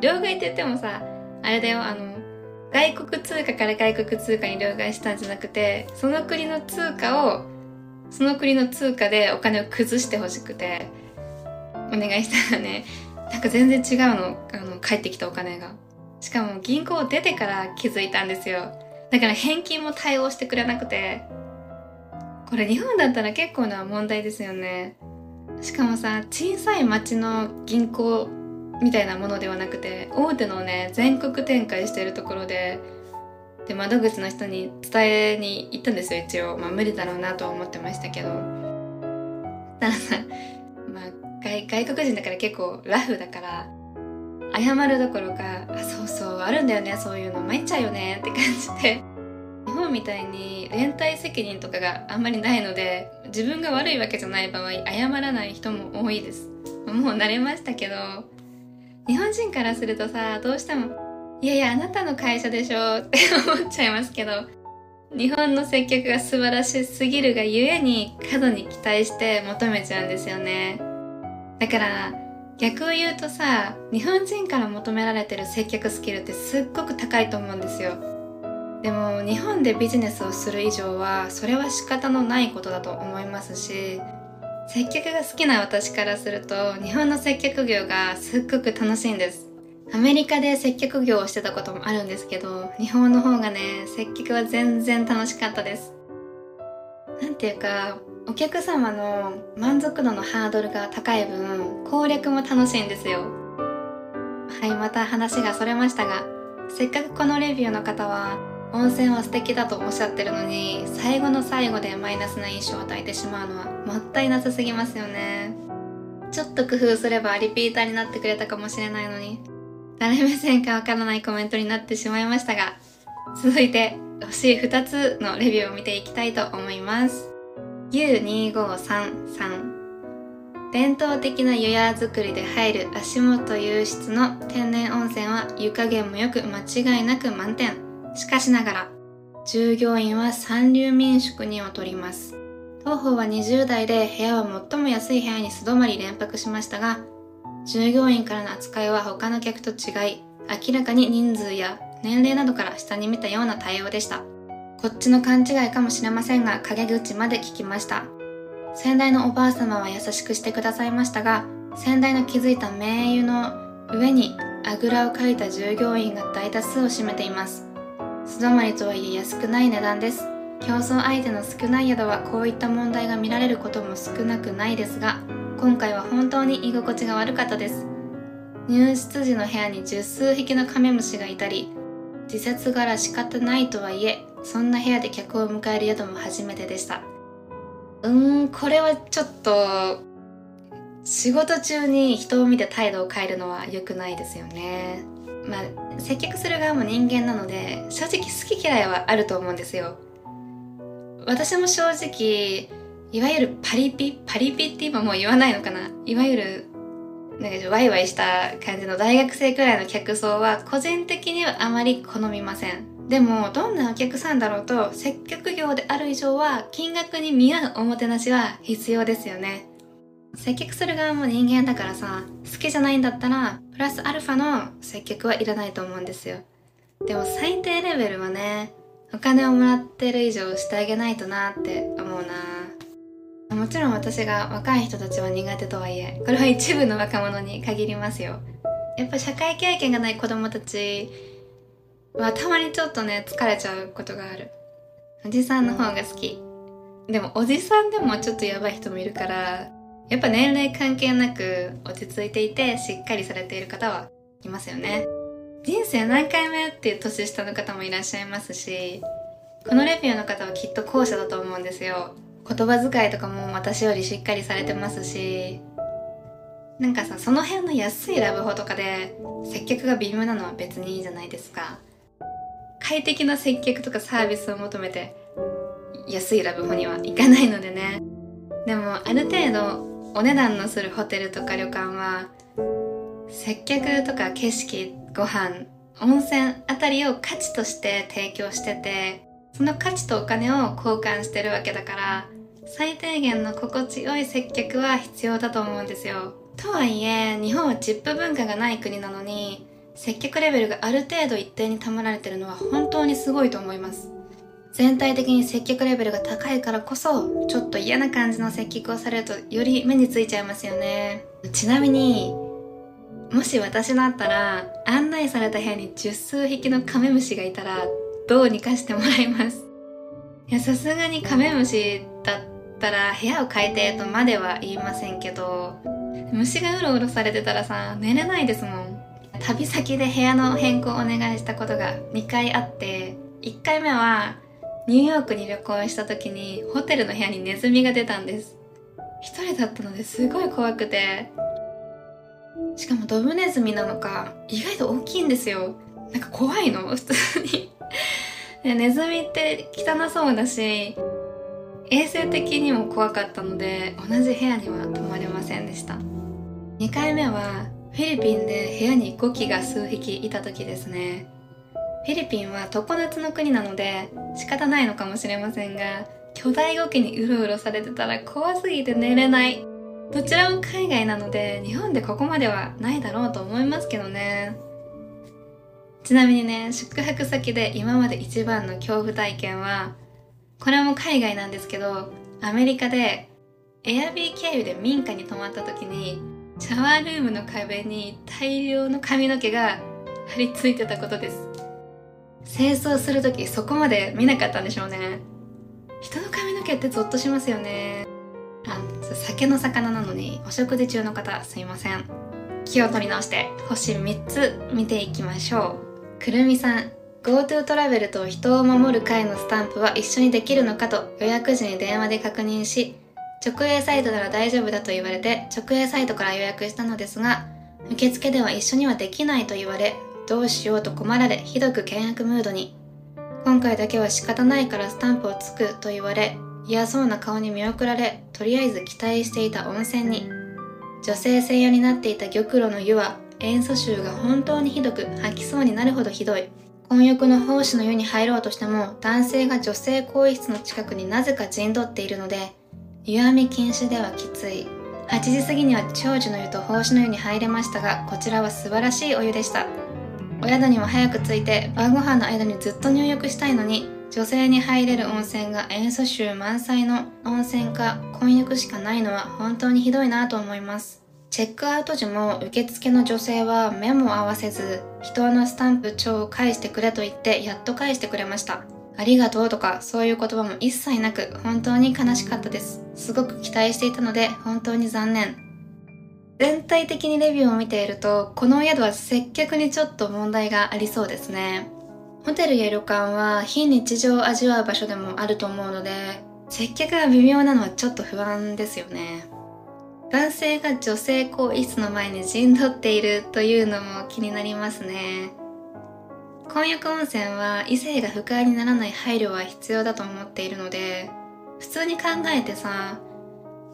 両替って言ってもさあれだよあの外国通貨から外国通貨に両替したんじゃなくてその国の通貨をその国の通貨でお金を崩してほしくてお願いしたらねなんか全然違うの。あの帰ってきたお金が。しかも銀行を出てから気づいたんですよ。だから返金も対応してくれなくて、これ日本だったら結構な問題ですよね。しかもさ、小さい町の銀行みたいなものではなくて、大手のね、全国展開してるところで、で、窓口の人に伝えに行ったんですよ、一応。まあ無理だろうなとは思ってましたけど。たださ、まあ外国人だから結構ラフだから、謝るどころか、あ、そうそう、あるんだよね、そういうの、参っちゃうよねって感じで。日本みたいに連帯責任とかがあんまりないので、自分が悪いわけじゃない場合、謝らない人も多いです。もう慣れましたけど、日本人からするとさ、どうしても、いやいや、あなたの会社でしょって思っちゃいますけど、日本の接客が素晴らしすぎるがゆえに過度に期待して求めちゃうんですよね。だから、逆を言うとさ日本人から求められてる接客スキルってすっごく高いと思うんですよでも日本でビジネスをする以上はそれは仕方のないことだと思いますし接客が好きな私からすると日本の接客業がすっごく楽しいんです。アメリカで接客業をしてたこともあるんですけど日本の方がね接客は全然楽しかったです。なんていうかお客様の満足度のハードルが高い分攻略も楽しいんですよ。はいまた話がそれましたがせっかくこのレビューの方は温泉は素敵だとおっしゃってるのに最後の最後でマイナスな印象を与えてしまうのはもったいなさすぎますよね。ちょっと工夫すればリピーターになってくれたかもしれないのに誰目線かわからないコメントになってしまいましたが続いて星2つのレビューを見ていきたいと思います。U2533 伝統的な湯屋作りで入る足元湧出の天然温泉は湯加減もよく間違いなく満点。しかしながら従業員は三流民宿に劣ります。当方は20代で部屋は最も安い部屋に素泊まり連泊しましたが従業員からの扱いは他の客と違い明らかに人数や年齢などから下に見たような対応でした。こっちの勘違いかもしれませんが陰口まで聞きました。先代のおばあ様は優しくしてくださいましたが先代の築いた名湯の上にあぐらをかいた従業員が大多数を占めています。素泊まりとはいえ安くない値段です。競争相手の少ない宿はこういった問題が見られることも少なくないですが今回は本当に居心地が悪かったです。入室時の部屋に十数匹のカメムシがいたり自節柄仕方ないとはいえそんな部屋で客を迎える宿も初めてでした。うーんこれはちょっと仕事中に人を見て態度を変えるのは良くないですよね。まあ接客する側も人間なので正直好き嫌いはあると思うんですよ。私も正直いわゆるパリピパリピって今もう言わないのかな。いわゆるなんかワイワイした感じの大学生くらいの客層は個人的にはあまり好みません。でもどんなお客さんだろうと接客業である以上は金額に見合うおもてなしは必要ですよね。接客する側も人間だからさ好きじゃないんだったらプラスアルファの接客はいらないと思うんですよ。でも最低レベルはねお金をもらってる以上してあげないとなって思うな。もちろん私が若い人たちは苦手とはいえこれは一部の若者に限りますよ。やっぱ社会経験がない子供たちはたまにちょっとね疲れちゃうことがある。おじさんの方が好き。でもおじさんでもちょっとやばい人もいるからやっぱ年齢関係なく落ち着いていてしっかりされている方はいますよね。人生何回目っていう年下の方もいらっしゃいますしこのレビューの方はきっと後者だと思うんですよ。言葉遣いとかも私よりしっかりされてますしなんかさその辺の安いラブホとかで接客が微妙なのは別にいいじゃないですか。快適な接客とかサービスを求めて安いラブホには行かないのでね。でもある程度お値段のするホテルとか旅館は接客とか景色ご飯温泉あたりを価値として提供しててその価値とお金を交換してるわけだから最低限の心地よい接客は必要だと思うんですよ。とはいえ日本はチップ文化がない国なのに接客レベルがある程度一定に保られてるのは本当にすごいと思います。全体的に接客レベルが高いからこそちょっと嫌な感じの接客をされるとより目についちゃいますよね。ちなみにもし私だったら案内された部屋に十数匹のカメムシがいたらどうにかしてもらいます。いやさすがにカメムシだったら部屋を変えてとまでは言いませんけど虫がうろうろされてたらさ寝れないですもん。旅先で部屋の変更をお願いしたことが2回あって1回目はニューヨークに旅行した時にホテルの部屋にネズミが出たんです。一人だったのですごい怖くて。しかもドブネズミなのか意外と大きいんですよ。なんか怖いの普通に。ネズミって汚そうだし衛生的にも怖かったので同じ部屋には泊まれませんでした。2回目はフィリピンで部屋にゴキが数匹いた時ですね。フィリピンは常夏の国なので仕方ないのかもしれませんが巨大ゴキにうろうろされてたら怖すぎて寝れない。どちらも海外なので日本でここまではないだろうと思いますけどね。ちなみにね宿泊先で今まで一番の恐怖体験はこれも海外なんですけどアメリカでエアビー経由で民家に泊まった時にシャワールームの壁に大量の髪の毛が張り付いてたことです。清掃する時そこまで見なかったんでしょうね。人の髪の毛ってゾッとしますよね。あ酒の魚なのにお食事中の方すいません。気を取り直して星3つ見ていきましょう。くるみさん GoTo トラベルと人を守る会のスタンプは一緒にできるのかと予約時に電話で確認し直営サイトなら大丈夫だと言われて直営サイトから予約したのですが受付では一緒にはできないと言われどうしようと困られひどく険悪ムードに。今回だけは仕方ないからスタンプをつくと言われ嫌そうな顔に見送られとりあえず期待していた温泉に。女性専用になっていた玉露の湯は塩素臭が本当にひどく吐きそうになるほどひどい。混浴の奉仕の湯に入ろうとしても男性が女性更衣室の近くになぜか陣取っているので湯あみ禁止ではきつい。8時過ぎには長寿の湯と奉仕の湯に入れましたがこちらは素晴らしいお湯でした。お宿にも早く着いて晩ご飯の間にずっと入浴したいのに女性に入れる温泉が塩素臭満載の温泉か混浴しかないのは本当にひどいなと思います。チェックアウト時も受付の女性は目も合わせず人のスタンプ帳を返してくれと言ってやっと返してくれました。ありがとうとかそういう言葉も一切なく本当に悲しかったです。すごく期待していたので本当に残念。全体的にレビューを見ているとこの宿は接客にちょっと問題がありそうですね。ホテルや旅館は非日常を味わう場所でもあると思うので接客が微妙なのはちょっと不安ですよね。男性が女性更衣室の前に陣取っているというのも気になりますね。混浴温泉は異性が不快にならない配慮は必要だと思っているので普通に考えてさ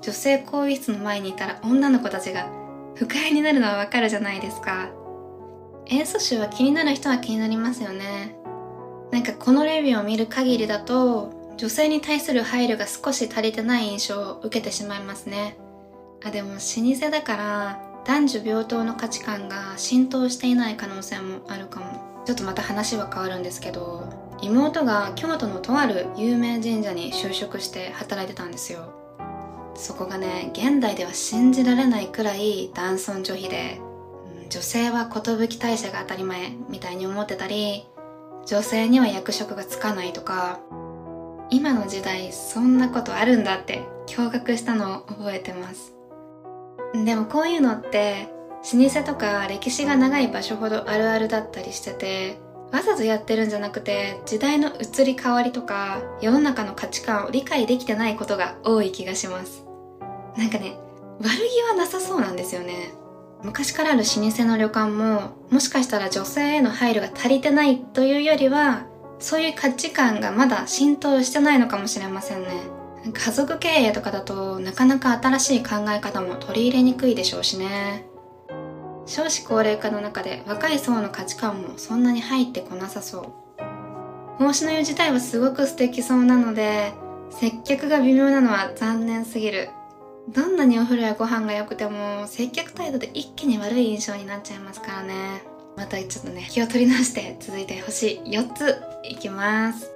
女性更衣室の前にいたら女の子たちが不快になるのはわかるじゃないですか。塩素臭は気になる人は気になりますよね。なんかこのレビューを見る限りだと女性に対する配慮が少し足りてない印象を受けてしまいますね。あでも老舗だから男女平等の価値観が浸透していない可能性もあるかも。ちょっとまた話は変わるんですけど妹が京都のとある有名神社に就職して働いてたんですよ。そこがね現代では信じられないくらい男尊女卑で女性は寿大社が当たり前みたいに思ってたり女性には役職がつかないとか今の時代そんなことあるんだって驚愕したのを覚えてます。でもこういうのって老舗とか歴史が長い場所ほどあるあるだったりしててわざとやってるんじゃなくて時代の移り変わりとか世の中の価値観を理解できてないことが多い気がします。なんかね悪気はなさそうなんですよね。昔からある老舗の旅館ももしかしたら女性への配慮が足りてないというよりはそういう価値観がまだ浸透してないのかもしれませんね。家族経営とかだとなかなか新しい考え方も取り入れにくいでしょうしね。少子高齢化の中で若い層の価値観もそんなに入ってこなさそう。奉仕の湯自体はすごく素敵そうなので接客が微妙なのは残念すぎる。どんなにお風呂やご飯が良くても接客態度で一気に悪い印象になっちゃいますからね。またちょっとね気を取り直して続いて星4ついきます。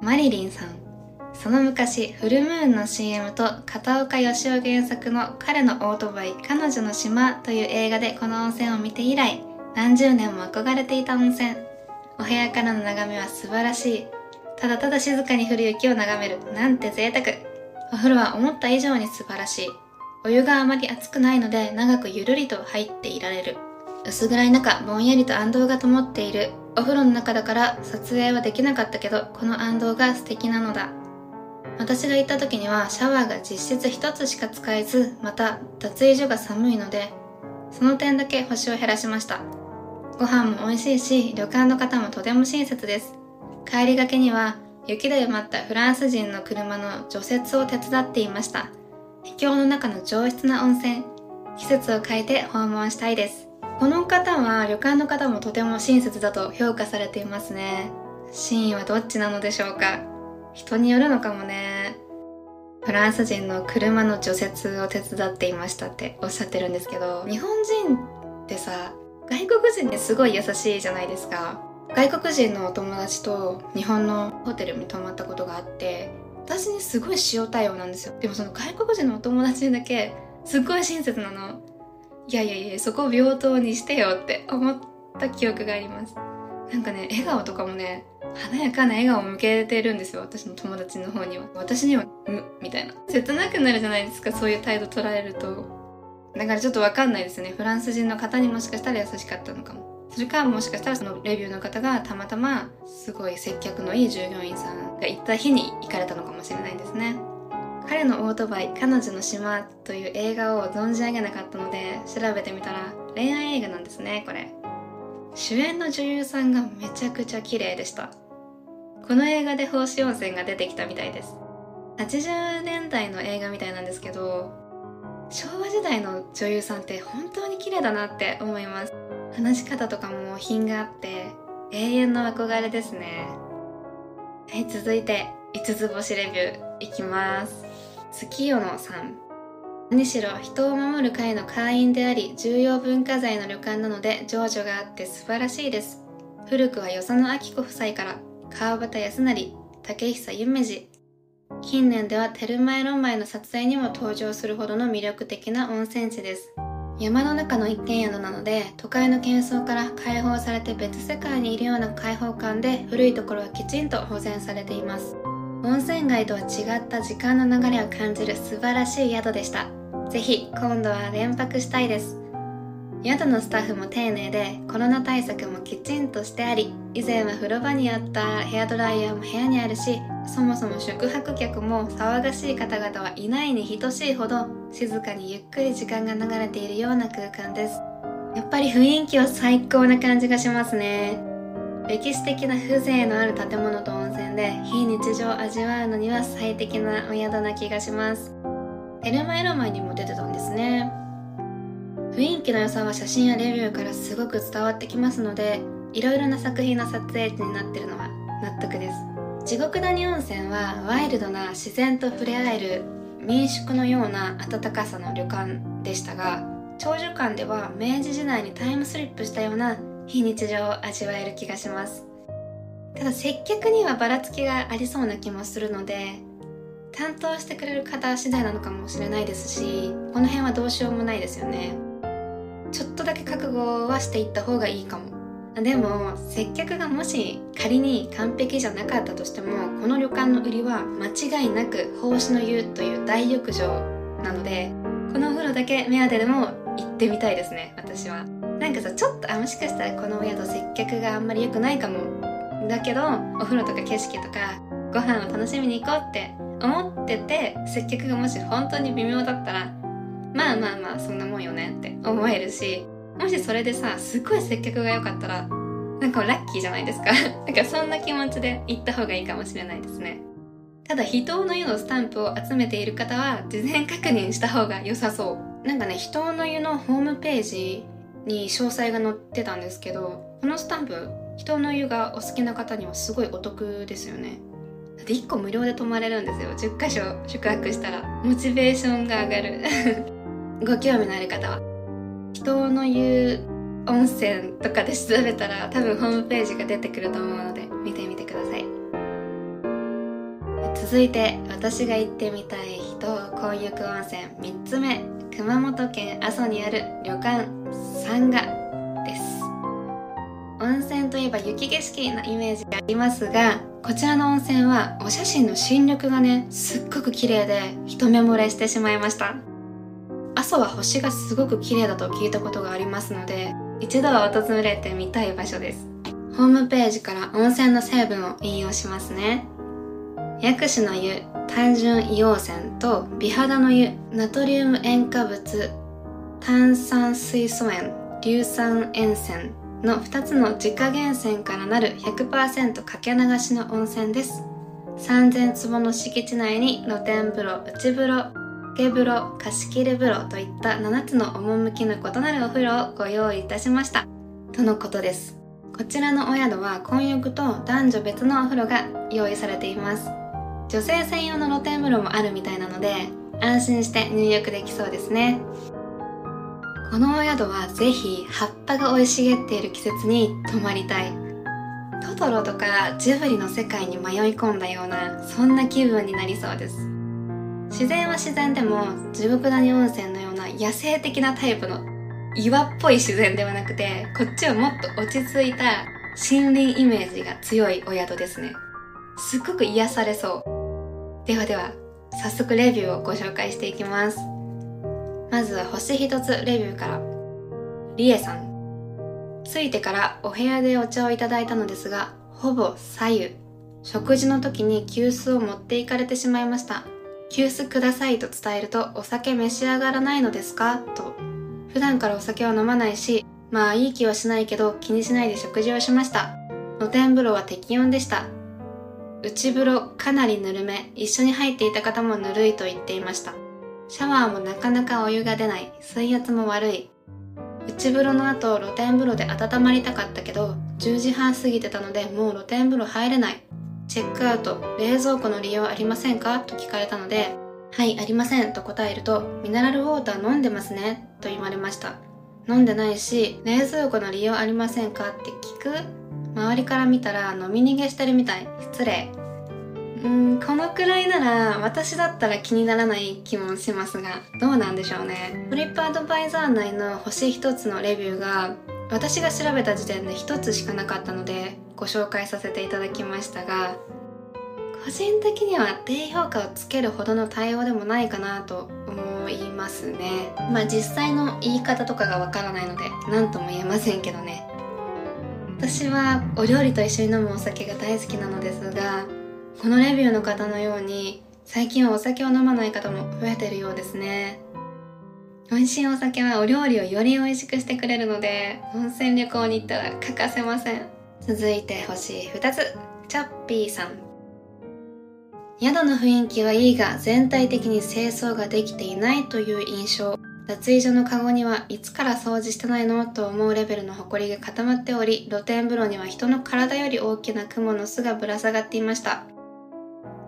マリリンさん。その昔フルムーンの CM と片岡義雄原作の彼のオートバイ彼女の島という映画でこの温泉を見て以来何十年も憧れていた温泉お部屋からの眺めは素晴らしい。ただただ静かに降る雪を眺めるなんて贅沢お風呂は思った以上に素晴らしい。お湯があまり熱くないので長くゆるりと入っていられる。薄暗い中ぼんやりと暗動が灯っている。お風呂の中だから撮影はできなかったけどこの暗動が素敵なのだ。私が行った時にはシャワーが実質1つしか使えずまた脱衣所が寒いのでその点だけ星を減らしました。ご飯も美味しいし旅館の方もとても親切です。帰りがけには雪で埋まったフランス人の車の除雪を手伝っていました。秘境の中の上質な温泉季節を変えて訪問したいです。この方は旅館の方もとても親切だと評価されていますね。真意はどっちなのでしょうか。人によるのかもね。フランス人の車の除雪を手伝っていましたっておっしゃってるんですけど日本人ってさ外国人にすごい優しいじゃないですか。外国人のお友達と日本のホテルに泊まったことがあって私にすごい塩対応なんですよ。でもその外国人のお友達にだけすっごい親切なの。いやいやいやそこを平等にしてよって思った記憶があります。なんかね笑顔とかもね華やかな笑顔を向けてるんですよ私の友達の方には。私には「む」みたいな。切なくなるじゃないですかそういう態度取られると。だからちょっとわかんないですね。フランス人の方にもしかしたら優しかったのかも。それかもしかしたらそのレビューの方がたまたますごい接客のいい従業員さんが行った日に行かれたのかもしれないですね。彼のオートバイ「彼女の島」という映画を存じ上げなかったので調べてみたら恋愛映画なんですねこれ。主演の女優さんがめちゃくちゃ綺麗でした。この映画で奉仕温泉が出てきたみたいです。80年代の映画みたいなんですけど昭和時代の女優さんって本当に綺麗だなって思います。話し方とかも品があって永遠の憧れですね。はい続いて5つ星レビューいきます。月夜のさん。何しろ人を守る会の会員であり重要文化財の旅館なので情緒があって素晴らしいです。古くは与謝野明子夫妻から川端康成竹久夢二。近年ではテルマエロマエの撮影にも登場するほどの魅力的な温泉地です。山の中の一軒宿なので都会の喧騒から解放されて別世界にいるような開放感で古いところはきちんと保全されています。温泉街とは違った時間の流れを感じる素晴らしい宿でした。ぜひ今度は連泊したいです。宿のスタッフも丁寧でコロナ対策もきちんとしてあり以前は風呂場にあったヘアドライヤーも部屋にあるしそもそも宿泊客も騒がしい方々はいないに等しいほど静かにゆっくり時間が流れているような空間です。やっぱり雰囲気は最高な感じがしますね。歴史的な風情のある建物と温泉で非日常を味わうのには最適なお宿な気がします。エルマエロマにも出てたんですね。雰囲気の良さは写真やレビューからすごく伝わってきますのでいろいろな作品の撮影地になってるのは納得です。地獄谷温泉はワイルドな自然と触れ合える民宿のような暖かさの旅館でしたが長寿館では明治時代にタイムスリップしたような非日常を味わえる気がします。ただ接客にはばらつきがありそうな気もするので担当してくれる方次第なのかもしれないですしこの辺はどうしようもないですよね。ちょっとだけ覚悟はしていった方がいいかも。でも接客がもし仮に完璧じゃなかったとしてもこの旅館の売りは間違いなく奉仕の湯という大浴場なのでこのお風呂だけ目当てでも行ってみたいですね私は。なんかさちょっとあもしかしたらこのお宿接客があんまり良くないかも。だけどお風呂とか景色とかご飯を楽しみに行こうって思ってて接客がもし本当に微妙だったらまあまあまあそんなもんよねって思えるしもしそれでさすっごい接客が良かったらなんかラッキーじゃないですか。だかそんな気持ちで行った方がいいかもしれないですね。ただ人の湯のスタンプを集めている方は事前確認した方が良さそう。なんかね人の湯のホームページに詳細が載ってたんですけどこのスタンプ人の湯がお好きな方にはすごいお得ですよね。だって1個無料で泊まれるんですよ。10箇所宿泊したらモチベーションが上がる。ご興味のある方は人の湯温泉とかで調べたら多分ホームページが出てくると思うので見てみてください。続いて私が行ってみたい人混浴温泉。3つ目熊本県阿蘇にある旅館三賀です。温泉といえば雪景色なイメージがありますがこちらの温泉はお写真の新緑がねすっごく綺麗で一目惚れしてしまいました。阿蘇は星がすごく綺麗だと聞いたことがありますので一度は訪れてみたい場所です。ホームページから温泉の成分を引用しますね。薬師の湯単純硫黄泉と美肌の湯ナトリウム塩化物炭酸水素塩硫酸塩泉の2つの自家源泉からなる100%かけ流しの温泉です。3000坪の敷地内に露天風呂内風呂け風呂貸切風呂といった7つの趣の異なるお風呂をご用意いたしました。とのことです。こちらのお宿は混浴と男女別のお風呂が用意されています。女性専用の露天風呂もあるみたいなので安心して入浴できそうですね。このお宿はぜひ葉っぱが生い茂っている季節に泊まりたい。トトロとかジブリの世界に迷い込んだようなそんな気分になりそうです。自然は自然でも地獄谷温泉のような野生的なタイプの岩っぽい自然ではなくてこっちはもっと落ち着いた森林イメージが強いお宿ですね。すっごく癒されそう。ではでは早速レビューをご紹介していきます。まずは星一つレビューから。リエさん。着いてからお部屋でお茶をいただいたのですがほぼ左右。食事の時に急須を持っていかれてしまいました。急須くださいと伝えるとお酒召し上がらないのですか？と普段からお酒は飲まないしまあいい気はしないけど気にしないで食事をしました露天風呂は適温でした内風呂かなりぬるめ、一緒に入っていた方もぬるいと言っていました。シャワーもなかなかお湯が出ない、水圧も悪い。内風呂の後、露天風呂で温まりたかったけど、10時半過ぎてたのでもう露天風呂入れない。チェックアウト、冷蔵庫の利用ありませんか？と聞かれたので、はい、ありません。と答えると、ミネラルウォーター飲んでますね。と言われました。飲んでないし、冷蔵庫の利用ありませんか？って聞く。周りから見たら飲み逃げしてるみたい。失礼。うんこのくらいなら私だったら気にならない気もしますがどうなんでしょうね。トリップアドバイザー内の星1つのレビューが私が調べた時点で1つしかなかったのでご紹介させていただきましたが個人的には低評価をつけるほどの対応でもないかなと思いますね。まあ実際の言い方とかがわからないので何とも言えませんけどね。私はお料理と一緒に飲むお酒が大好きなのですがこのレビューの方のように最近はお酒を飲まない方も増えてるようですね。美味しいお酒はお料理をより美味しくしてくれるので温泉旅行に行ったら欠かせません。続いて星2つ。チャッピーさん。宿の雰囲気はいいが全体的に清掃ができていないという印象。脱衣所のカゴにはいつから掃除してないのと思うレベルの埃が固まっており、露天風呂には人の体より大きな蜘蛛の巣がぶら下がっていました。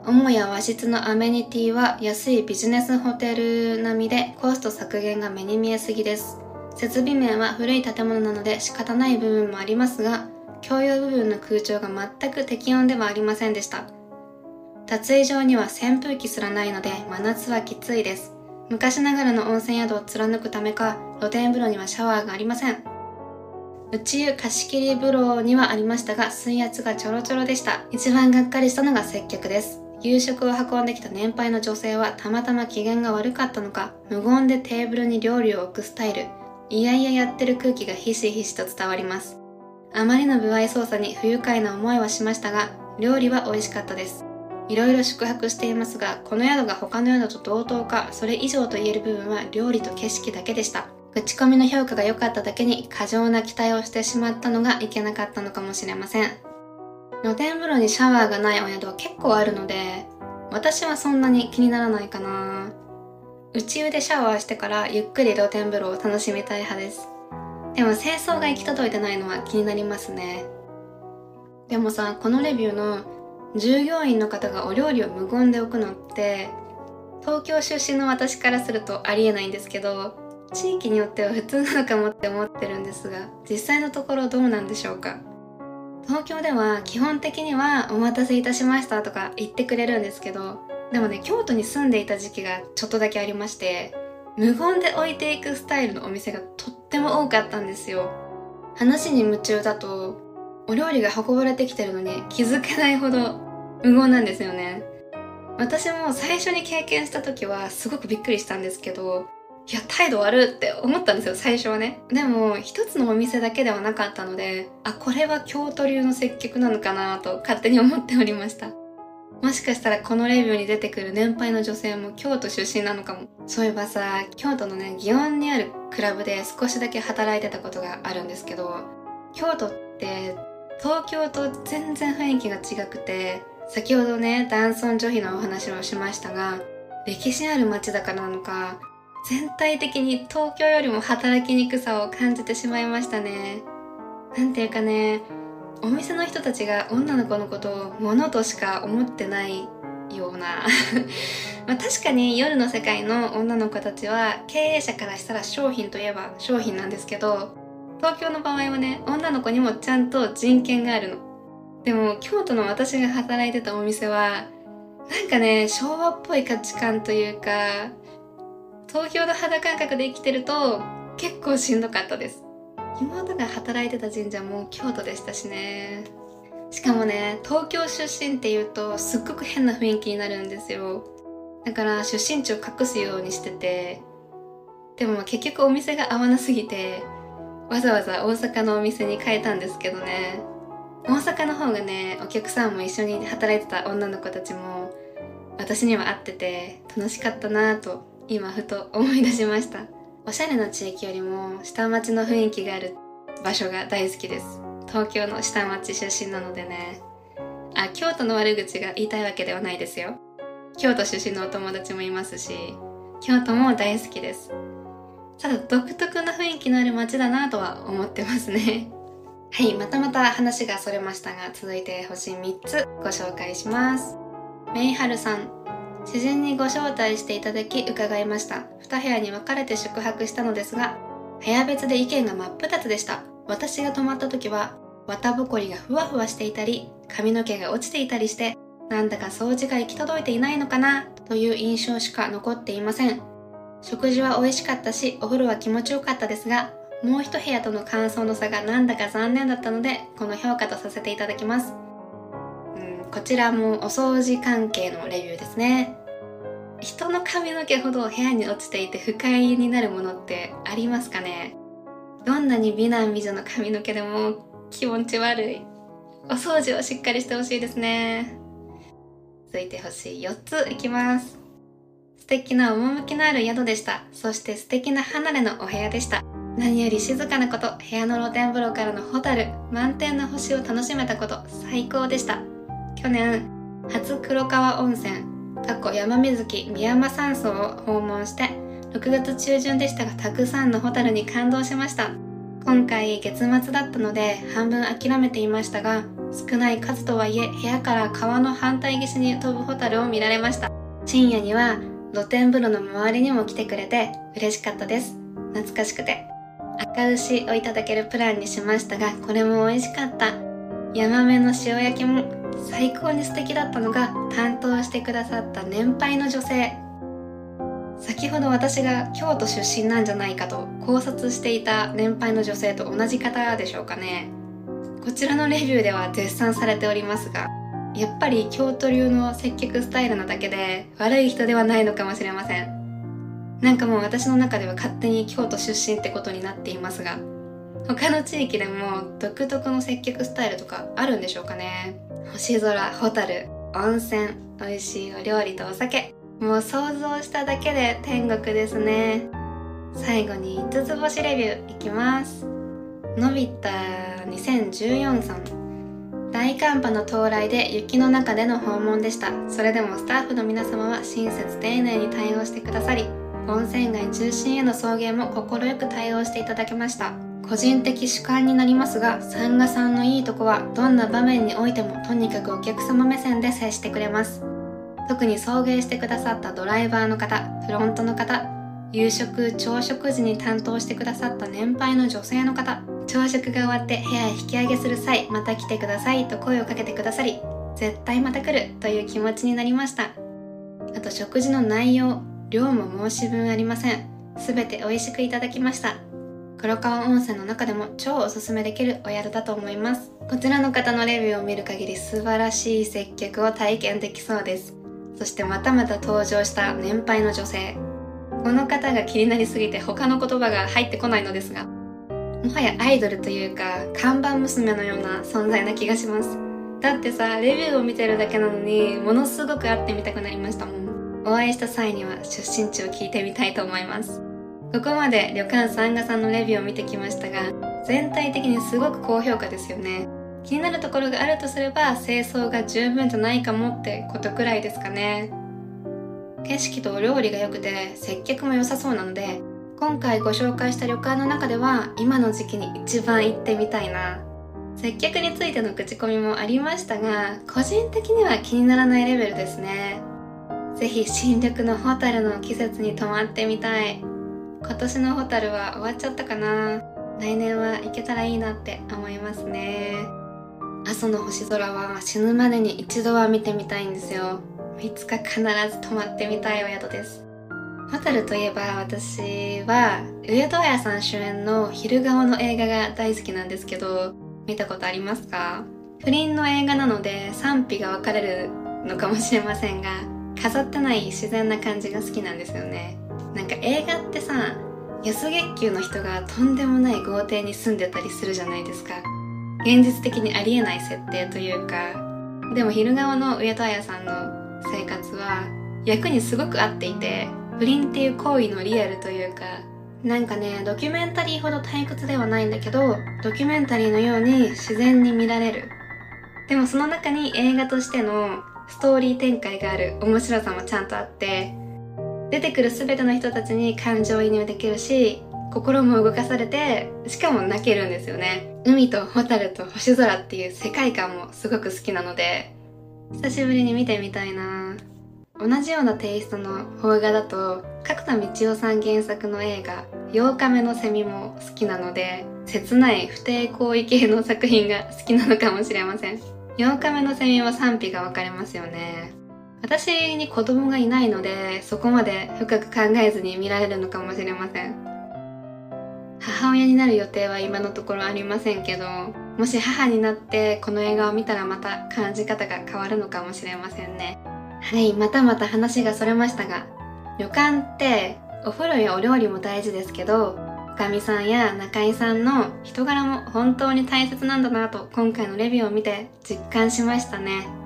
母や和室のアメニティは安いビジネスホテル並みでコスト削減が目に見えすぎです。設備面は古い建物なので仕方ない部分もありますが共用部分の空調が全く適温ではありませんでした。脱衣場には扇風機すらないので真夏はきついです。昔ながらの温泉宿を貫くためか露天風呂にはシャワーがありません。内湯貸切風呂にはありましたが水圧がちょろちょろでした。一番がっかりしたのが接客です。夕食を運んできた年配の女性はたまたま機嫌が悪かったのか無言でテーブルに料理を置くスタイル。いやいややってる空気がひしひしと伝わります。あまりの不愛想さに不愉快な思いはしましたが料理は美味しかったです。いろいろ宿泊していますがこの宿が他の宿と同等かそれ以上と言える部分は料理と景色だけでした。口コミの評価が良かっただけに過剰な期待をしてしまったのがいけなかったのかもしれません。露天風呂にシャワーがないお宿は結構あるので私はそんなに気にならないかな。内湯でシャワーしてからゆっくり露天風呂を楽しみたい派です。でも清掃が行き届いてないのは気になりますね。でもさこのレビューの従業員の方がお料理を無言で置くのって東京出身の私からするとありえないんですけど地域によっては普通なのかもって思ってるんですが実際のところどうなんでしょうか？東京では基本的にはお待たせいたしましたとか言ってくれるんですけどでもね京都に住んでいた時期がちょっとだけありまして無言で置いていくスタイルのお店がとっても多かったんですよ。話に夢中だとお料理が運ばれてきてるのに気づけないほど無言なんですよね。私も最初に経験した時はすごくびっくりしたんですけどいや、態度悪って思ったんですよ、最初はね。でも、一つのお店だけではなかったので、あ、これは京都流の接客なのかなと勝手に思っておりました。もしかしたらこのレビューに出てくる年配の女性も京都出身なのかも。そういえばさ、京都のね、祇園にあるクラブで少しだけ働いてたことがあるんですけど、京都って東京と全然雰囲気が違くて、先ほどね、男尊女卑のお話をしましたが、歴史ある街だからなのか、全体的に東京よりも働きにくさを感じてしまいましたね。なんていうかね、お店の人たちが女の子のことを物としか思ってないような ま確かに夜の世界の女の子たちは経営者からしたら商品といえば商品なんですけど東京の場合はね女の子にもちゃんと人権があるのでも京都の私が働いてたお店はなんかね昭和っぽい価値観というか東京の肌感覚で生きてると結構しんどかったです。妹が働いてた神社も京都でしたしね。しかもね東京出身っていうとすっごく変な雰囲気になるんですよ。だから出身地を隠すようにしててでも結局お店が合わなすぎてわざわざ大阪のお店に変えたんですけどね。大阪の方がねお客さんも一緒に働いてた女の子たちも私には合ってて楽しかったなぁと今ふと思い出しました。おしゃれな地域よりも下町の雰囲気がある場所が大好きです。東京の下町出身なのでね。あ京都の悪口が言いたいわけではないですよ。京都出身のお友達もいますし京都も大好きです。ただ独特な雰囲気のある街だなとは思ってますね。はいまたまた話がそれましたが続いて星3つご紹介します。メイハルさん。知人にご招待していただき伺いました。2部屋に分かれて宿泊したのですが部屋別で意見が真っ二つでした。私が泊まった時は綿ぼこりがふわふわしていたり髪の毛が落ちていたりしてなんだか掃除が行き届いていないのかなという印象しか残っていません。食事は美味しかったしお風呂は気持ちよかったですがもう一部屋との感想の差がなんだか残念だったのでこの評価とさせていただきます。こちらもお掃除関係のレビューですね。人の髪の毛ほど部屋に落ちていて不快になるものってありますかね？どんなに美男美女の髪の毛でも気持ち悪い。お掃除をしっかりしてほしいですね。続いてほしい4ついきます。素敵な趣のある宿でした。そして素敵な離れのお部屋でした。何より静かなこと。部屋の露天風呂からのホタル。満天の星を楽しめたこと。最高でした。去年初黒川温泉過去山水木宮山山荘を訪問して6月中旬でしたがたくさんのホタルに感動しました。今回月末だったので半分諦めていましたが少ない数とはいえ部屋から川の反対岸に飛ぶホタルを見られました。深夜には露天風呂の周りにも来てくれて嬉しかったです。懐かしくて。赤牛をいただけるプランにしましたがこれも美味しかった。ヤマメの塩焼きも最高に素敵だったのが担当してくださった年配の女性。先ほど私が京都出身なんじゃないかと考察していた年配の女性と同じ方でしょうかね。こちらのレビューでは絶賛されておりますがやっぱり京都流の接客スタイルなだけで悪い人ではないのかもしれません。なんかもう私の中では勝手に京都出身ってことになっていますが他の地域でも独特の接客スタイルとかあるんでしょうかね。星空、ホタル、温泉、美味しいお料理とお酒。もう想像しただけで天国ですね。最後に5つ星レビューいきます。のび太2014さん。大寒波の到来で雪の中での訪問でした。それでもスタッフの皆様は親切丁寧に対応してくださり温泉街中心への送迎も快く対応していただきました。個人的主観になりますがサンガさんのいいとこはどんな場面においてもとにかくお客様目線で接してくれます。特に送迎してくださったドライバーの方フロントの方夕食朝食時に担当してくださった年配の女性の方朝食が終わって部屋へ引き上げする際また来てくださいと声をかけてくださり絶対また来るという気持ちになりました。あと食事の内容量も申し分ありません。全て美味しくいただきました。黒川温泉の中でも超おすすめできるお宿だと思います。こちらの方のレビューを見る限り素晴らしい接客を体験できそうです。そしてまたまた登場した年配の女性。この方が気になりすぎて他の言葉が入ってこないのですがもはやアイドルというか看板娘のような存在な気がします。だってさレビューを見てるだけなのにものすごく会ってみたくなりましたもん。お会いした際には出身地を聞いてみたいと思います。ここまで旅館サンガさんのレビューを見てきましたが全体的にすごく高評価ですよね。気になるところがあるとすれば清掃が十分じゃないかもってことくらいですかね。景色とお料理が良くて接客も良さそうなので今回ご紹介した旅館の中では今の時期に一番行ってみたいな。接客についての口コミもありましたが個人的には気にならないレベルですね。ぜひ新緑のホタルの季節に泊まってみたい。今年のホタルは終わっちゃったかな。来年は行けたらいいなって思いますね。阿蘇の星空は死ぬまでに一度は見てみたいんですよ。いつか必ず泊まってみたいお宿です。ホタルといえば私は上戸彩さん主演の昼顔の映画が大好きなんですけど見たことありますか？不倫の映画なので賛否が分かれるのかもしれませんが飾ってない自然な感じが好きなんですよね。なんか映画ってさ安月給の人がとんでもない豪邸に住んでたりするじゃないですか。現実的にありえない設定というか。でも昼側の上戸彩さんの生活は役にすごく合っていて不倫っていう行為のリアルというか。なんかねドキュメンタリーほど退屈ではないんだけどドキュメンタリーのように自然に見られる。でもその中に映画としてのストーリー展開がある面白さもちゃんとあって出てくる全ての人たちに感情移入できるし心も動かされてしかも泣けるんですよね。海とホタルと星空っていう世界観もすごく好きなので久しぶりに見てみたいな。同じようなテイストの邦画だと角田道夫さん原作の映画「8日目のセミ」も好きなので切ない不貞行為系の作品が好きなのかもしれません。8日目のセミは賛否が分かれますよね。私に子供がいないのでそこまで深く考えずに見られるのかもしれません。母親になる予定は今のところありませんけどもし母になってこの映画を見たらまた感じ方が変わるのかもしれませんね。はいまたまた話がそれましたが旅館ってお風呂やお料理も大事ですけどおかみさんや中井さんの人柄も本当に大切なんだなと今回のレビューを見て実感しましたね。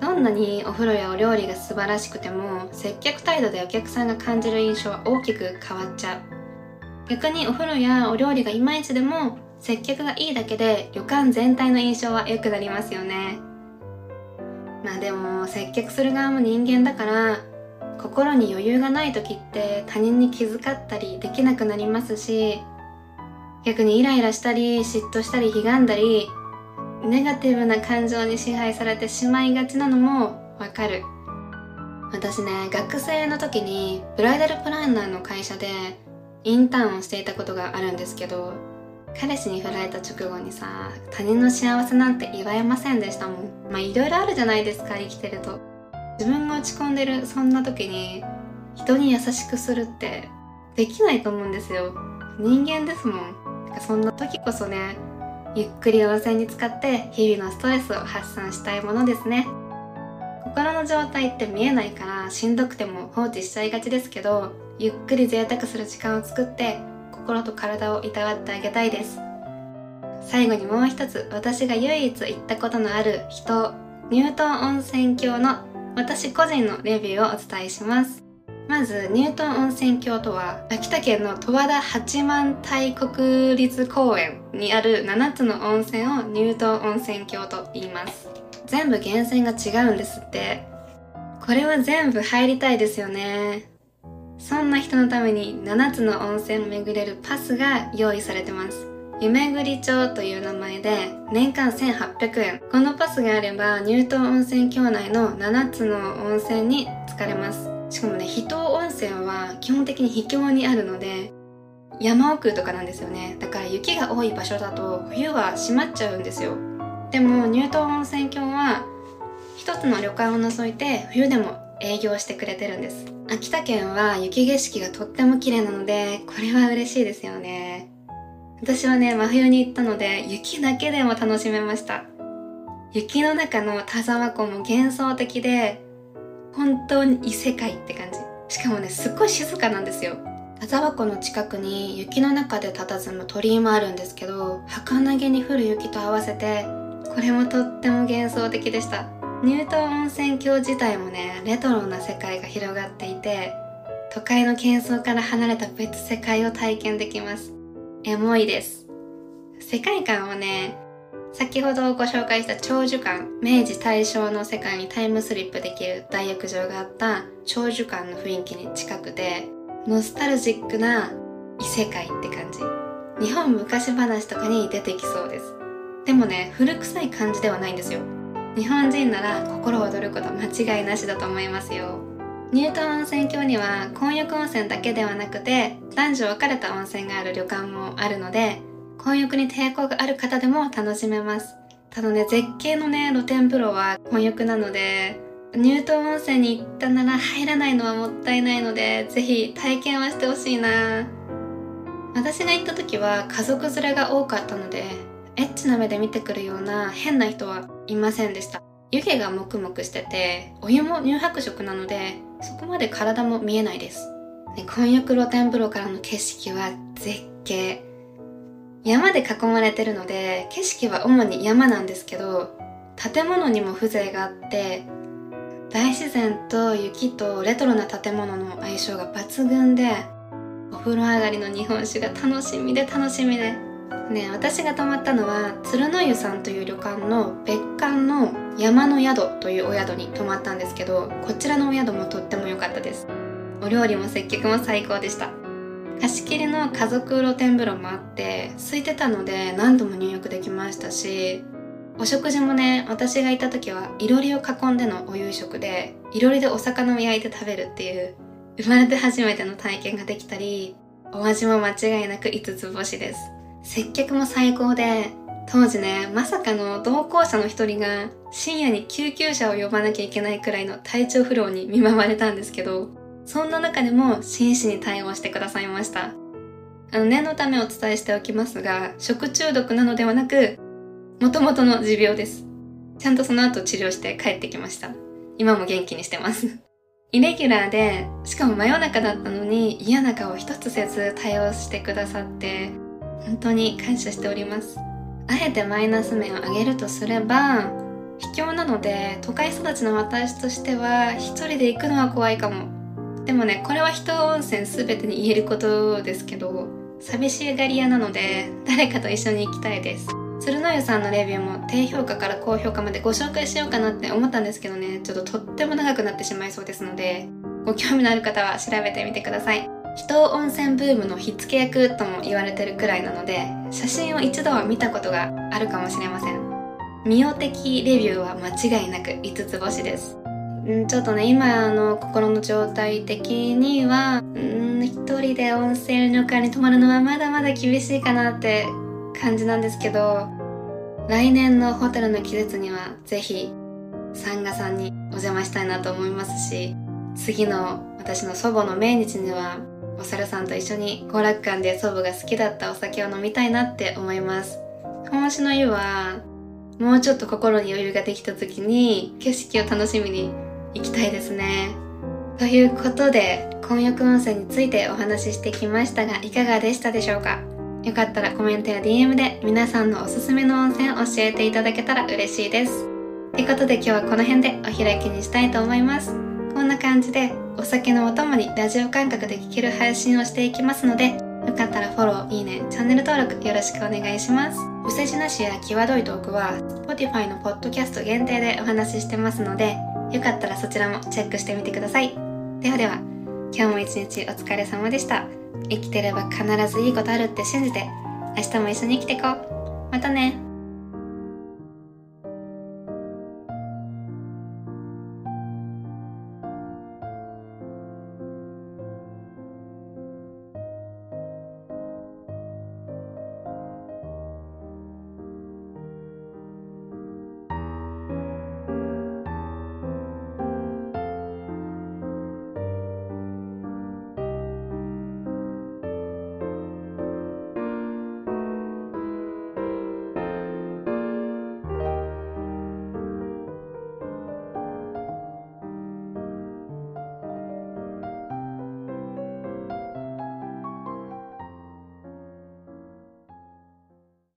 どんなにお風呂やお料理が素晴らしくても接客態度でお客さんが感じる印象は大きく変わっちゃう。逆にお風呂やお料理がいまいちでも接客がいいだけで旅館全体の印象は良くなりますよね。まあでも接客する側も人間だから心に余裕がない時って他人に気遣ったりできなくなりますし逆にイライラしたり嫉妬したりひがんだりネガティブな感情に支配されてしまいがちなのもわかる。私ね学生の時にブライダルプランナーの会社でインターンをしていたことがあるんですけど彼氏に振られた直後にさ他人の幸せなんて祝えませんでしたもん。まあいろいろあるじゃないですか生きてると。自分が落ち込んでるそんな時に人に優しくするってできないと思うんですよ。人間ですもん。そんな時こそねゆっくり温泉に使って日々のストレスを発散したいものですね。心の状態って見えないからしんどくても放置しちゃいがちですけどゆっくり贅沢する時間を作って心と体をいたわってあげたいです。最後にもう一つ私が唯一行ったことのある人乳頭温泉郷の私個人のレビューをお伝えします。まず乳頭温泉郷とは秋田県の十和田八幡平国立公園にある7つの温泉を乳頭温泉郷と言います。全部源泉が違うんですって。これは全部入りたいですよね。そんな人のために7つの温泉を巡れるパスが用意されてます。夢ぐり町という名前で年間1800円。このパスがあれば乳頭温泉郷内の7つの温泉に浸かれます。しかもね秘湯温泉は基本的に秘境にあるので山奥とかなんですよね。だから雪が多い場所だと冬は閉まっちゃうんですよ。でも乳頭温泉郷は一つの旅館を除いて冬でも営業してくれてるんです。秋田県は雪景色がとっても綺麗なのでこれは嬉しいですよね。私はね真冬に行ったので雪だけでも楽しめました。雪の中の田沢湖も幻想的で本当に異世界って感じ。しかもねすっごい静かなんですよ。田沢湖の近くに雪の中で佇む鳥居もあるんですけど儚げに降る雪と合わせてこれもとっても幻想的でした。乳頭温泉郷自体もねレトロな世界が広がっていて都会の喧騒から離れた別世界を体験できます。エモいです。世界観はね先ほどご紹介した長寿館明治大正の世界にタイムスリップできる大浴場があった長寿館の雰囲気に近くてノスタルジックな異世界って感じ。日本昔話とかに出てきそうです。でもね古臭い感じではないんですよ。日本人なら心躍ること間違いなしだと思いますよ。乳頭温泉郷には混浴温泉だけではなくて男女分かれた温泉がある旅館もあるので混浴に抵抗がある方でも楽しめます。ただね絶景のね露天風呂は混浴なので乳頭温泉に行ったなら入らないのはもったいないのでぜひ体験はしてほしいな。私が行った時は家族連れが多かったのでエッチな目で見てくるような変な人はいませんでした。湯気がもくもくしててお湯も乳白色なのでそこまで体も見えないです、ね、混浴露天風呂からの景色は絶景。山で囲まれてるので景色は主に山なんですけど建物にも風情があって大自然と雪とレトロな建物の相性が抜群でお風呂上がりの日本酒が楽しみで楽しみで。ね私が泊まったのは鶴の湯さんという旅館の別館の山の宿というお宿に泊まったんですけどこちらのお宿もとっても良かったです。お料理も接客も最高でした。貸し切りの家族露天風呂もあって空いてたので何度も入浴できましたしお食事もね私がいた時はいろりを囲んでのお夕食でいろりでお魚を焼いて食べるっていう生まれて初めての体験ができたりお味も間違いなく5つ星です。接客も最高で当時ねまさかの同行者の一人が深夜に救急車を呼ばなきゃいけないくらいの体調不良に見舞われたんですけどそんな中でも真摯に対応してくださいました。あの念のためお伝えしておきますが、食中毒なのではなく、もともとの持病です。ちゃんとその後治療して帰ってきました。今も元気にしてます。イレギュラーで、しかも真夜中だったのに嫌な顔一つせず対応してくださって、本当に感謝しております。あえてマイナス面を上げるとすれば、秘境なので都会育ちの私としては一人で行くのは怖いかも。でもねこれは人温泉全てに言えることですけど寂しがり屋なので誰かと一緒に行きたいです。鶴の湯さんのレビューも低評価から高評価までご紹介しようかなって思ったんですけどねちょっととっても長くなってしまいそうですのでご興味のある方は調べてみてください。人温泉ブームの火付け役とも言われてるくらいなので写真を一度は見たことがあるかもしれません。ミオ的レビューは間違いなく5つ星です。うんちょっとね今の心の状態的にはうん一人で温泉旅館に泊まるのはまだまだ厳しいかなって感じなんですけど来年のホテルの季節にはぜひサンガさんにお邪魔したいなと思いますし次の私の祖母の命日にはお猿さんと一緒に後楽館で祖母が好きだったお酒を飲みたいなって思います。本の湯はもうちょっと心に余裕ができた時に景色を楽しみに行きたいですね。ということで混浴温泉についてお話ししてきましたがいかがでしたでしょうか？よかったらコメントや DM で皆さんのおすすめの温泉を教えていただけたら嬉しいです。ということで今日はこの辺でお開きにしたいと思います。こんな感じでお酒のお供にラジオ感覚で聴ける配信をしていきますので、よかったらフォロー、いいね、チャンネル登録よろしくお願いします。お世辞なしや際どいトークは Spotify のポッドキャスト限定でお話ししてますので、よかったらそちらもチェックしてみてください。ではでは、今日も一日お疲れ様でした。生きてれば必ずいいことあるって信じて、明日も一緒に生きていこう。またね。